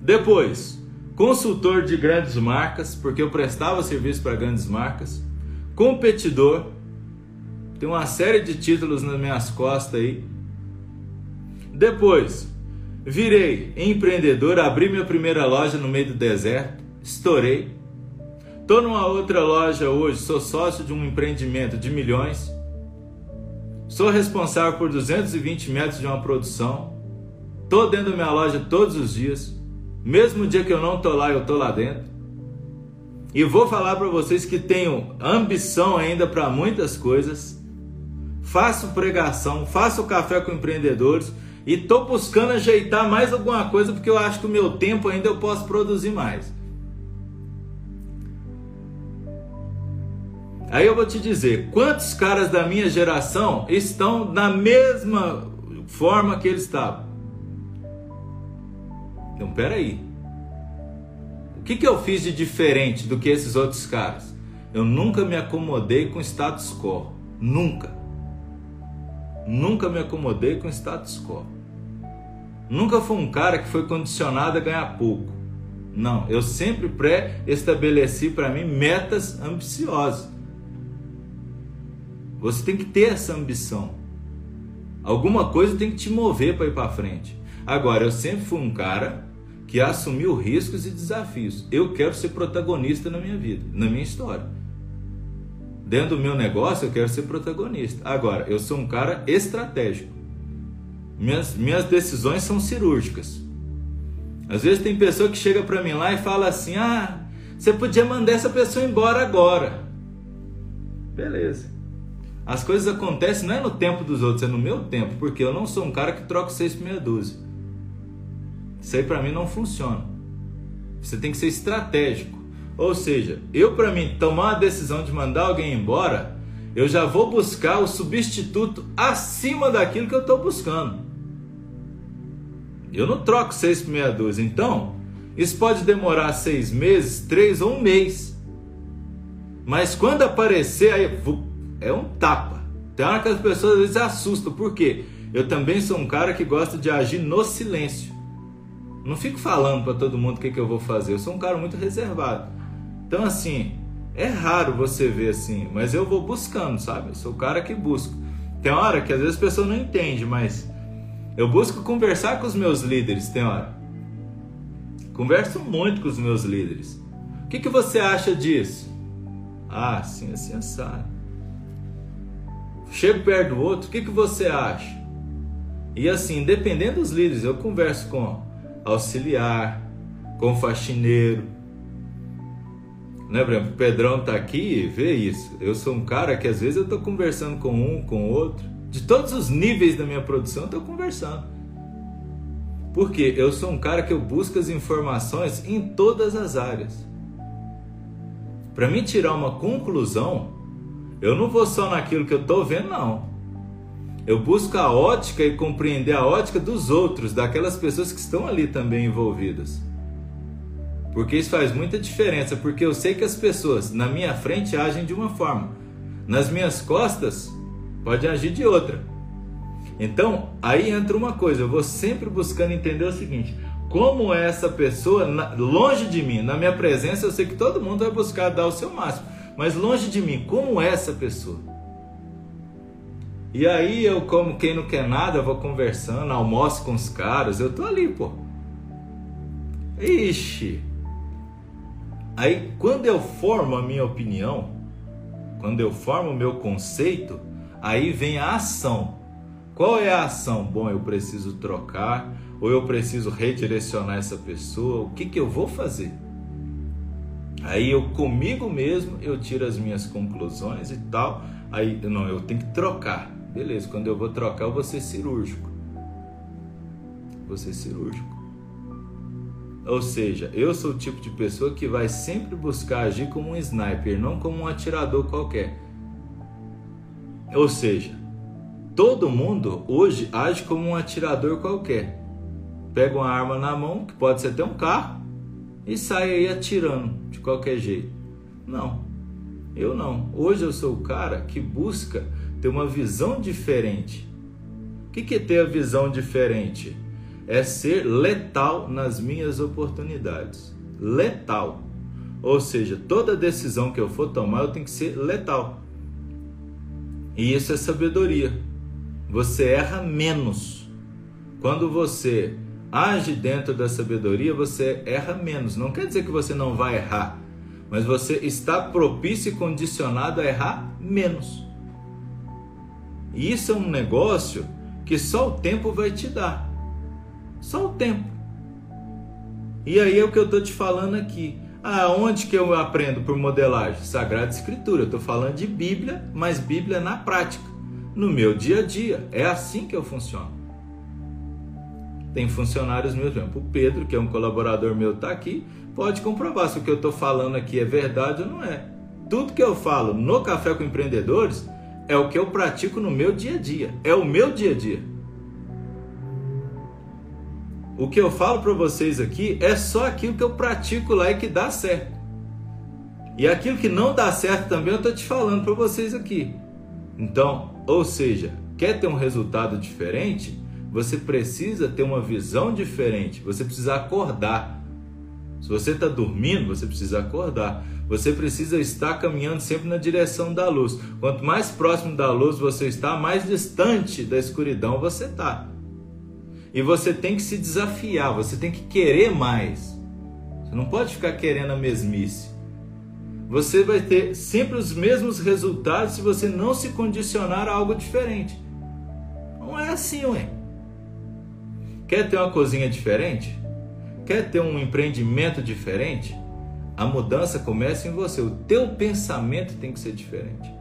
S1: Depois, consultor de grandes marcas, porque eu prestava serviço para grandes marcas, competidor, tem uma série de títulos nas minhas costas aí. Depois, virei empreendedor, abri minha primeira loja no meio do deserto, estourei. Tô numa outra loja hoje, sou sócio de um empreendimento de milhões. Sou responsável por 220 metros de uma produção. Tô dentro da minha loja todos os dias. Mesmo dia que eu não tô lá, eu tô lá dentro. E vou falar para vocês que tenho ambição ainda para muitas coisas. Faço pregação, faço café com empreendedores e tô buscando ajeitar mais alguma coisa porque eu acho que o meu tempo ainda eu posso produzir mais. Aí eu vou te dizer, quantos caras da minha geração estão na mesma forma que eles estavam? Então, peraí. O que, que eu fiz de diferente do que esses outros caras? Eu nunca me acomodei com status quo. Nunca. Nunca me acomodei com status quo. Nunca fui um cara que foi condicionado a ganhar pouco. Não, eu sempre pré-estabeleci para mim metas ambiciosas. Você tem que ter essa ambição. Alguma coisa tem que te mover para ir para frente. Agora, eu sempre fui um cara que assumiu riscos e desafios. Eu quero ser protagonista na minha vida, na minha história. Dentro do meu negócio, eu quero ser protagonista. Agora, eu sou um cara estratégico. Minhas, minhas decisões são cirúrgicas. Às vezes tem pessoa que chega para mim lá e fala assim: "Ah, você podia mandar essa pessoa embora agora". Beleza. As coisas acontecem não é no tempo dos outros, é no meu tempo, porque eu não sou um cara que troca seis por meia dúzia. Isso aí para mim não funciona. Você tem que ser estratégico. Ou seja, eu para mim tomar a decisão de mandar alguém embora, eu já vou buscar o substituto acima daquilo que eu estou buscando. Eu não troco seis por meia dúzia. Então, isso pode demorar seis meses, três ou um mês. Mas quando aparecer, aí é um tapa. Tem hora que as pessoas às vezes assustam. Por quê? Eu também sou um cara que gosta de agir no silêncio. Não fico falando para todo mundo o que, que eu vou fazer. Eu sou um cara muito reservado. Então, assim, é raro você ver assim, mas eu vou buscando, sabe? Eu sou o cara que busca. Tem hora que às vezes a pessoa não entende, mas eu busco conversar com os meus líderes, tem hora. Converso muito com os meus líderes. O que, que você acha disso? Ah, sim, assim, assado. Chego perto do outro, o que, que você acha? E assim, dependendo dos líderes, eu converso com auxiliar, com faxineiro. Né, por exemplo, o Pedrão tá aqui, vê isso. Eu sou um cara que às vezes eu tô conversando com um, com outro. De todos os níveis da minha produção, eu tô conversando. Porque eu sou um cara que eu busco as informações em todas as áreas. Para mim tirar uma conclusão, eu não vou só naquilo que eu estou vendo, não. Eu busco a ótica e compreender a ótica dos outros, daquelas pessoas que estão ali também envolvidas. Porque isso faz muita diferença, porque eu sei que as pessoas na minha frente agem de uma forma, nas minhas costas pode agir de outra. Então, aí entra uma coisa, eu vou sempre buscando entender o seguinte: como é essa pessoa longe de mim, na minha presença, eu sei que todo mundo vai buscar dar o seu máximo. Mas longe de mim, como é essa pessoa? E aí eu, como quem não quer nada, vou conversando, almoço com os caras, eu tô ali, pô. Ixi. Aí quando eu formo a minha opinião, quando eu formo o meu conceito, aí vem a ação. Qual é a ação? Bom, eu preciso trocar, ou eu preciso redirecionar essa pessoa, o que, que eu vou fazer? Aí eu comigo mesmo eu tiro as minhas conclusões e tal. Aí não, eu tenho que trocar. Beleza, quando eu vou trocar, eu vou ser cirúrgico. Vou ser cirúrgico. Ou seja, eu sou o tipo de pessoa que vai sempre buscar agir como um sniper, não como um atirador qualquer. Ou seja, todo mundo hoje age como um atirador qualquer. Pega uma arma na mão, que pode ser até um carro, e sai aí atirando de qualquer jeito. Não, eu não. Hoje eu sou o cara que busca ter uma visão diferente. O que é ter a visão diferente? É ser letal nas minhas oportunidades. Letal. Ou seja, toda decisão que eu for tomar, eu tenho que ser letal. E isso é sabedoria. Você erra menos. Quando você age dentro da sabedoria, você erra menos. Não quer dizer que você não vai errar, mas você está propício e condicionado a errar menos. E isso é um negócio que só o tempo vai te dar. Só o tempo. E aí é o que eu estou te falando aqui. Ah, onde que eu aprendo por modelagem? Sagrada Escritura. Eu estou falando de Bíblia, mas Bíblia na prática, no meu dia a dia. É assim que eu funciono. Tem funcionários meus, por exemplo, o Pedro, que é um colaborador meu, está aqui, pode comprovar se o que eu estou falando aqui é verdade ou não é. Tudo que eu falo no Café com Empreendedores é o que eu pratico no meu dia a dia, é o meu dia a dia. O que eu falo para vocês aqui é só aquilo que eu pratico lá e que dá certo. E aquilo que não dá certo também eu estou te falando para vocês aqui. Então, ou seja, quer ter um resultado diferente? você precisa ter uma visão diferente, você precisa acordar. Se você está dormindo, você precisa acordar. Você precisa estar caminhando sempre na direção da luz. Quanto mais próximo da luz você está, mais distante da escuridão você está. E você tem que se desafiar, você tem que querer mais. Você não pode ficar querendo a mesmice. Você vai ter sempre os mesmos resultados se você não se condicionar a algo diferente. Não é assim, ué. Quer ter uma cozinha diferente? Quer ter um empreendimento diferente? A mudança começa em você. O teu pensamento tem que ser diferente.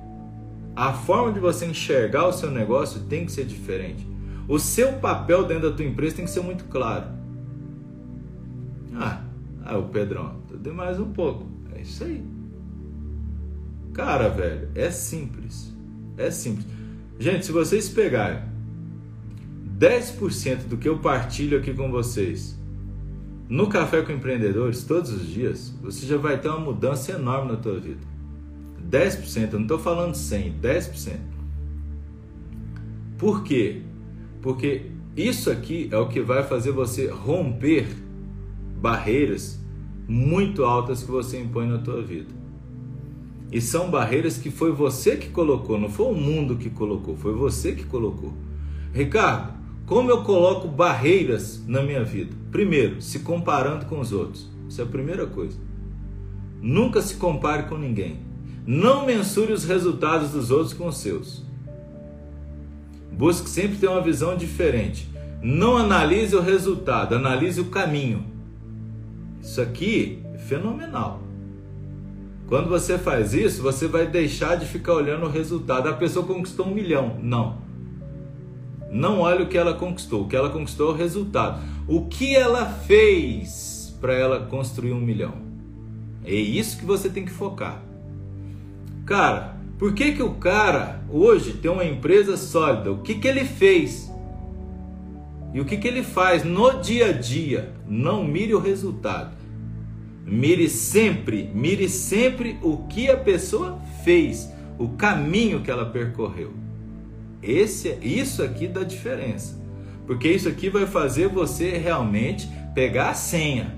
S1: A forma de você enxergar o seu negócio tem que ser diferente. O seu papel dentro da tua empresa tem que ser muito claro. Ah, ah o Pedrão, deu mais um pouco. É isso aí. Cara, velho, é simples. É simples. Gente, se vocês pegarem 10% do que eu partilho aqui com vocês no Café com Empreendedores todos os dias, você já vai ter uma mudança enorme na tua vida. 10%, eu não estou falando 100, 10%. Por quê? Porque isso aqui é o que vai fazer você romper barreiras muito altas que você impõe na tua vida. E são barreiras que foi você que colocou, não foi o mundo que colocou, foi você que colocou. Ricardo, como eu coloco barreiras na minha vida? Primeiro, se comparando com os outros. Isso é a primeira coisa. Nunca se compare com ninguém. Não mensure os resultados dos outros com os seus. Busque sempre ter uma visão diferente. Não analise o resultado, analise o caminho. Isso aqui é fenomenal. Quando você faz isso, você vai deixar de ficar olhando o resultado. A pessoa conquistou um milhão. Não. Não olha o que ela conquistou, o que ela conquistou é o resultado. O que ela fez para ela construir um milhão? É isso que você tem que focar. Cara, por que, que o cara hoje tem uma empresa sólida? O que, que ele fez? E o que, que ele faz no dia a dia? Não mire o resultado. Mire sempre, mire sempre o que a pessoa fez, o caminho que ela percorreu. Esse, isso aqui dá diferença. Porque isso aqui vai fazer você realmente pegar a senha.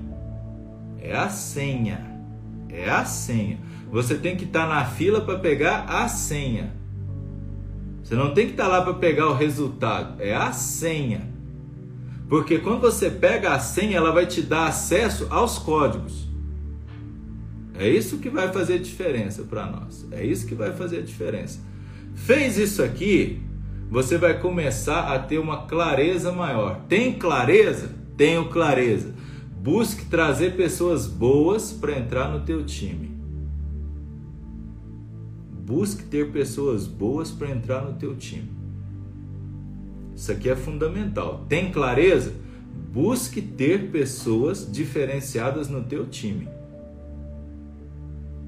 S1: É a senha. É a senha. Você tem que estar tá na fila para pegar a senha. Você não tem que estar tá lá para pegar o resultado. É a senha. Porque quando você pega a senha, ela vai te dar acesso aos códigos. É isso que vai fazer diferença para nós. É isso que vai fazer diferença. Fez isso aqui, você vai começar a ter uma clareza maior. Tem clareza? Tenho clareza. Busque trazer pessoas boas para entrar no teu time. Busque ter pessoas boas para entrar no teu time. Isso aqui é fundamental. Tem clareza? Busque ter pessoas diferenciadas no teu time.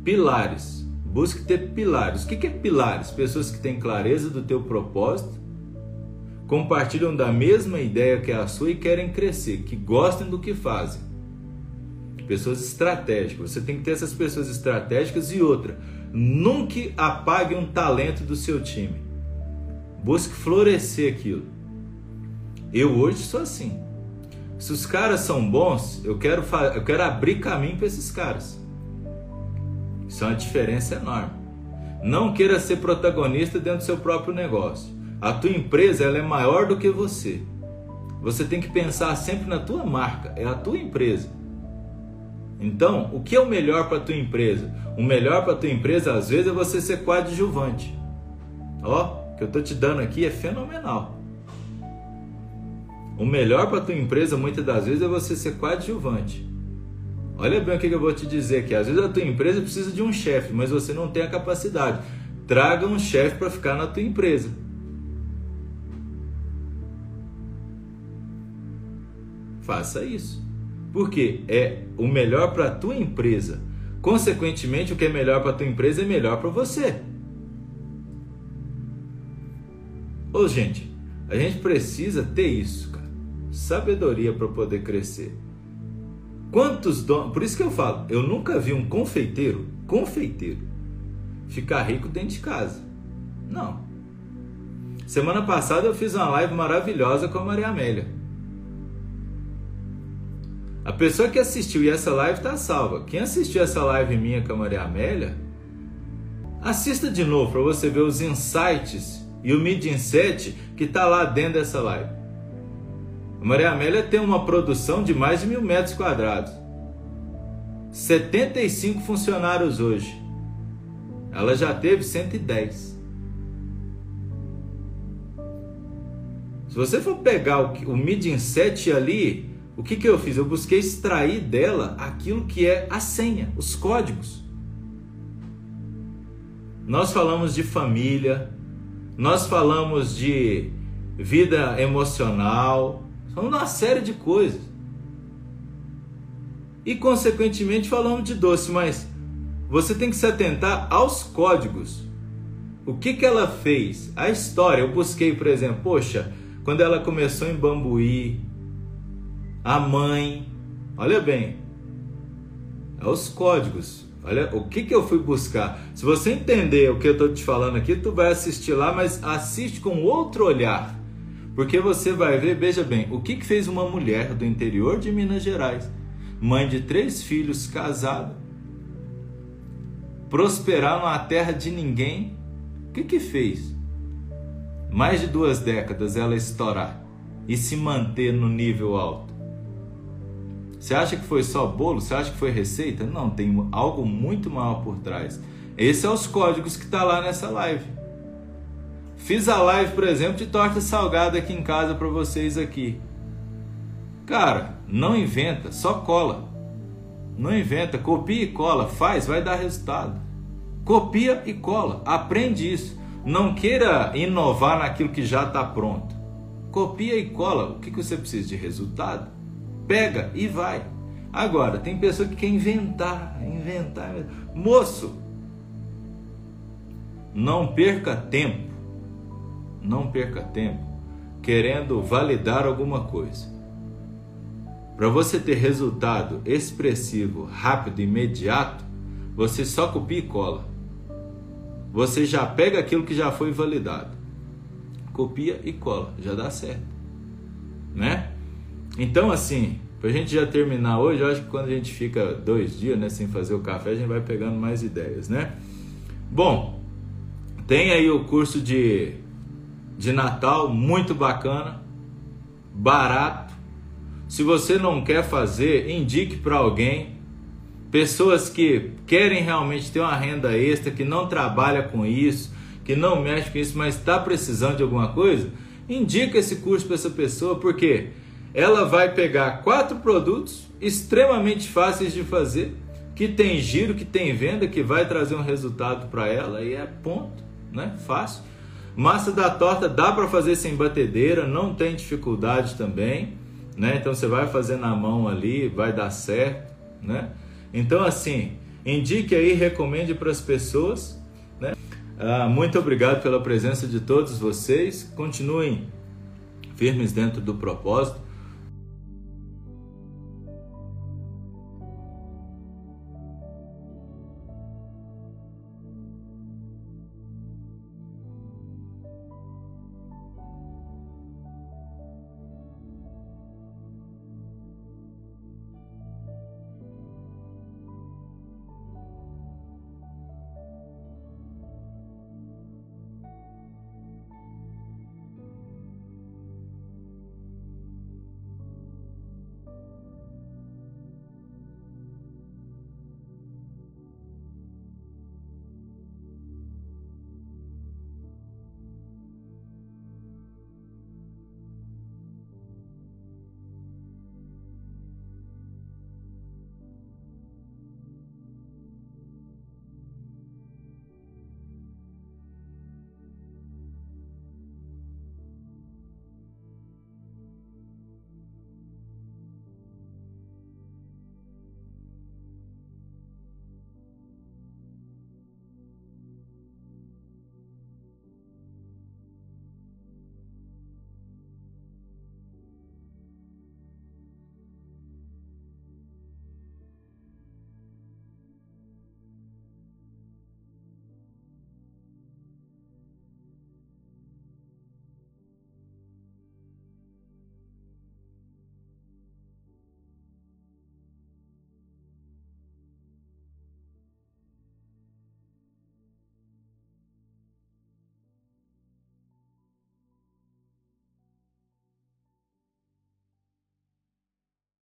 S1: Pilares. Busque ter pilares. O que é pilares? Pessoas que têm clareza do teu propósito, compartilham da mesma ideia que a sua e querem crescer, que gostem do que fazem. Pessoas estratégicas. Você tem que ter essas pessoas estratégicas e outra. Nunca apague um talento do seu time. Busque florescer aquilo. Eu hoje sou assim. Se os caras são bons, eu quero, eu quero abrir caminho para esses caras. Isso é uma diferença enorme. Não queira ser protagonista dentro do seu próprio negócio. A tua empresa ela é maior do que você. Você tem que pensar sempre na tua marca, é a tua empresa. Então, o que é o melhor para tua empresa? O melhor para tua empresa às vezes é você ser coadjuvante. Ó, o que eu tô te dando aqui é fenomenal. O melhor para tua empresa muitas das vezes é você ser coadjuvante. Olha bem o que eu vou te dizer aqui. Às vezes a tua empresa precisa de um chefe, mas você não tem a capacidade. Traga um chefe para ficar na tua empresa. Faça isso. Porque é o melhor para a tua empresa. Consequentemente, o que é melhor para a tua empresa é melhor para você. Ô, gente, a gente precisa ter isso, cara. Sabedoria para poder crescer. Quantos donos. Por isso que eu falo, eu nunca vi um confeiteiro, confeiteiro, ficar rico dentro de casa. Não. Semana passada eu fiz uma live maravilhosa com a Maria Amélia. A pessoa que assistiu e essa live está salva. Quem assistiu essa live minha com a Maria Amélia, assista de novo para você ver os insights e o mindset que está lá dentro dessa live. Maria Amélia tem uma produção de mais de mil metros quadrados. 75 funcionários hoje. Ela já teve 110. Se você for pegar o, o Medium 7 ali, o que, que eu fiz? Eu busquei extrair dela aquilo que é a senha, os códigos. Nós falamos de família, nós falamos de vida emocional, falamos uma série de coisas. E consequentemente falamos de doce, mas você tem que se atentar aos códigos. O que, que ela fez? A história. Eu busquei, por exemplo, poxa, quando ela começou em Bambuí, a mãe, olha bem, é os códigos. Olha o que, que eu fui buscar. Se você entender o que eu estou te falando aqui, tu vai assistir lá, mas assiste com outro olhar. Porque você vai ver, veja bem, o que, que fez uma mulher do interior de Minas Gerais, mãe de três filhos, casada, prosperar numa terra de ninguém. O que, que fez? Mais de duas décadas ela estourar e se manter no nível alto. Você acha que foi só bolo? Você acha que foi receita? Não, tem algo muito maior por trás. Esses são os códigos que está lá nessa live. Fiz a live, por exemplo, de torta salgada aqui em casa para vocês aqui. Cara, não inventa, só cola. Não inventa, copia e cola, faz, vai dar resultado. Copia e cola, aprende isso. Não queira inovar naquilo que já está pronto. Copia e cola. O que, que você precisa de resultado? Pega e vai. Agora, tem pessoa que quer inventar, inventar. Moço, não perca tempo, não perca tempo querendo validar alguma coisa. Para você ter resultado expressivo, rápido, imediato, você só copia e cola. Você já pega aquilo que já foi validado. Copia e cola, já dá certo. Né? Então, assim, para a gente já terminar hoje, eu acho que quando a gente fica dois dias né, sem fazer o café, a gente vai pegando mais ideias, né? Bom, tem aí o curso de, de Natal, muito bacana, barato. Se você não quer fazer, indique para alguém. Pessoas que querem realmente ter uma renda extra, que não trabalha com isso, que não mexe com isso, mas está precisando de alguma coisa, indica esse curso para essa pessoa, porque ela vai pegar quatro produtos extremamente fáceis de fazer, que tem giro, que tem venda, que vai trazer um resultado para ela e é ponto né? Fácil. Massa da torta dá para fazer sem batedeira, não tem dificuldade também, né? Então você vai fazer na mão ali, vai dar certo, né? Então assim, indique aí, recomende para as pessoas, né? Ah, muito obrigado pela presença de todos vocês. Continuem firmes dentro do propósito.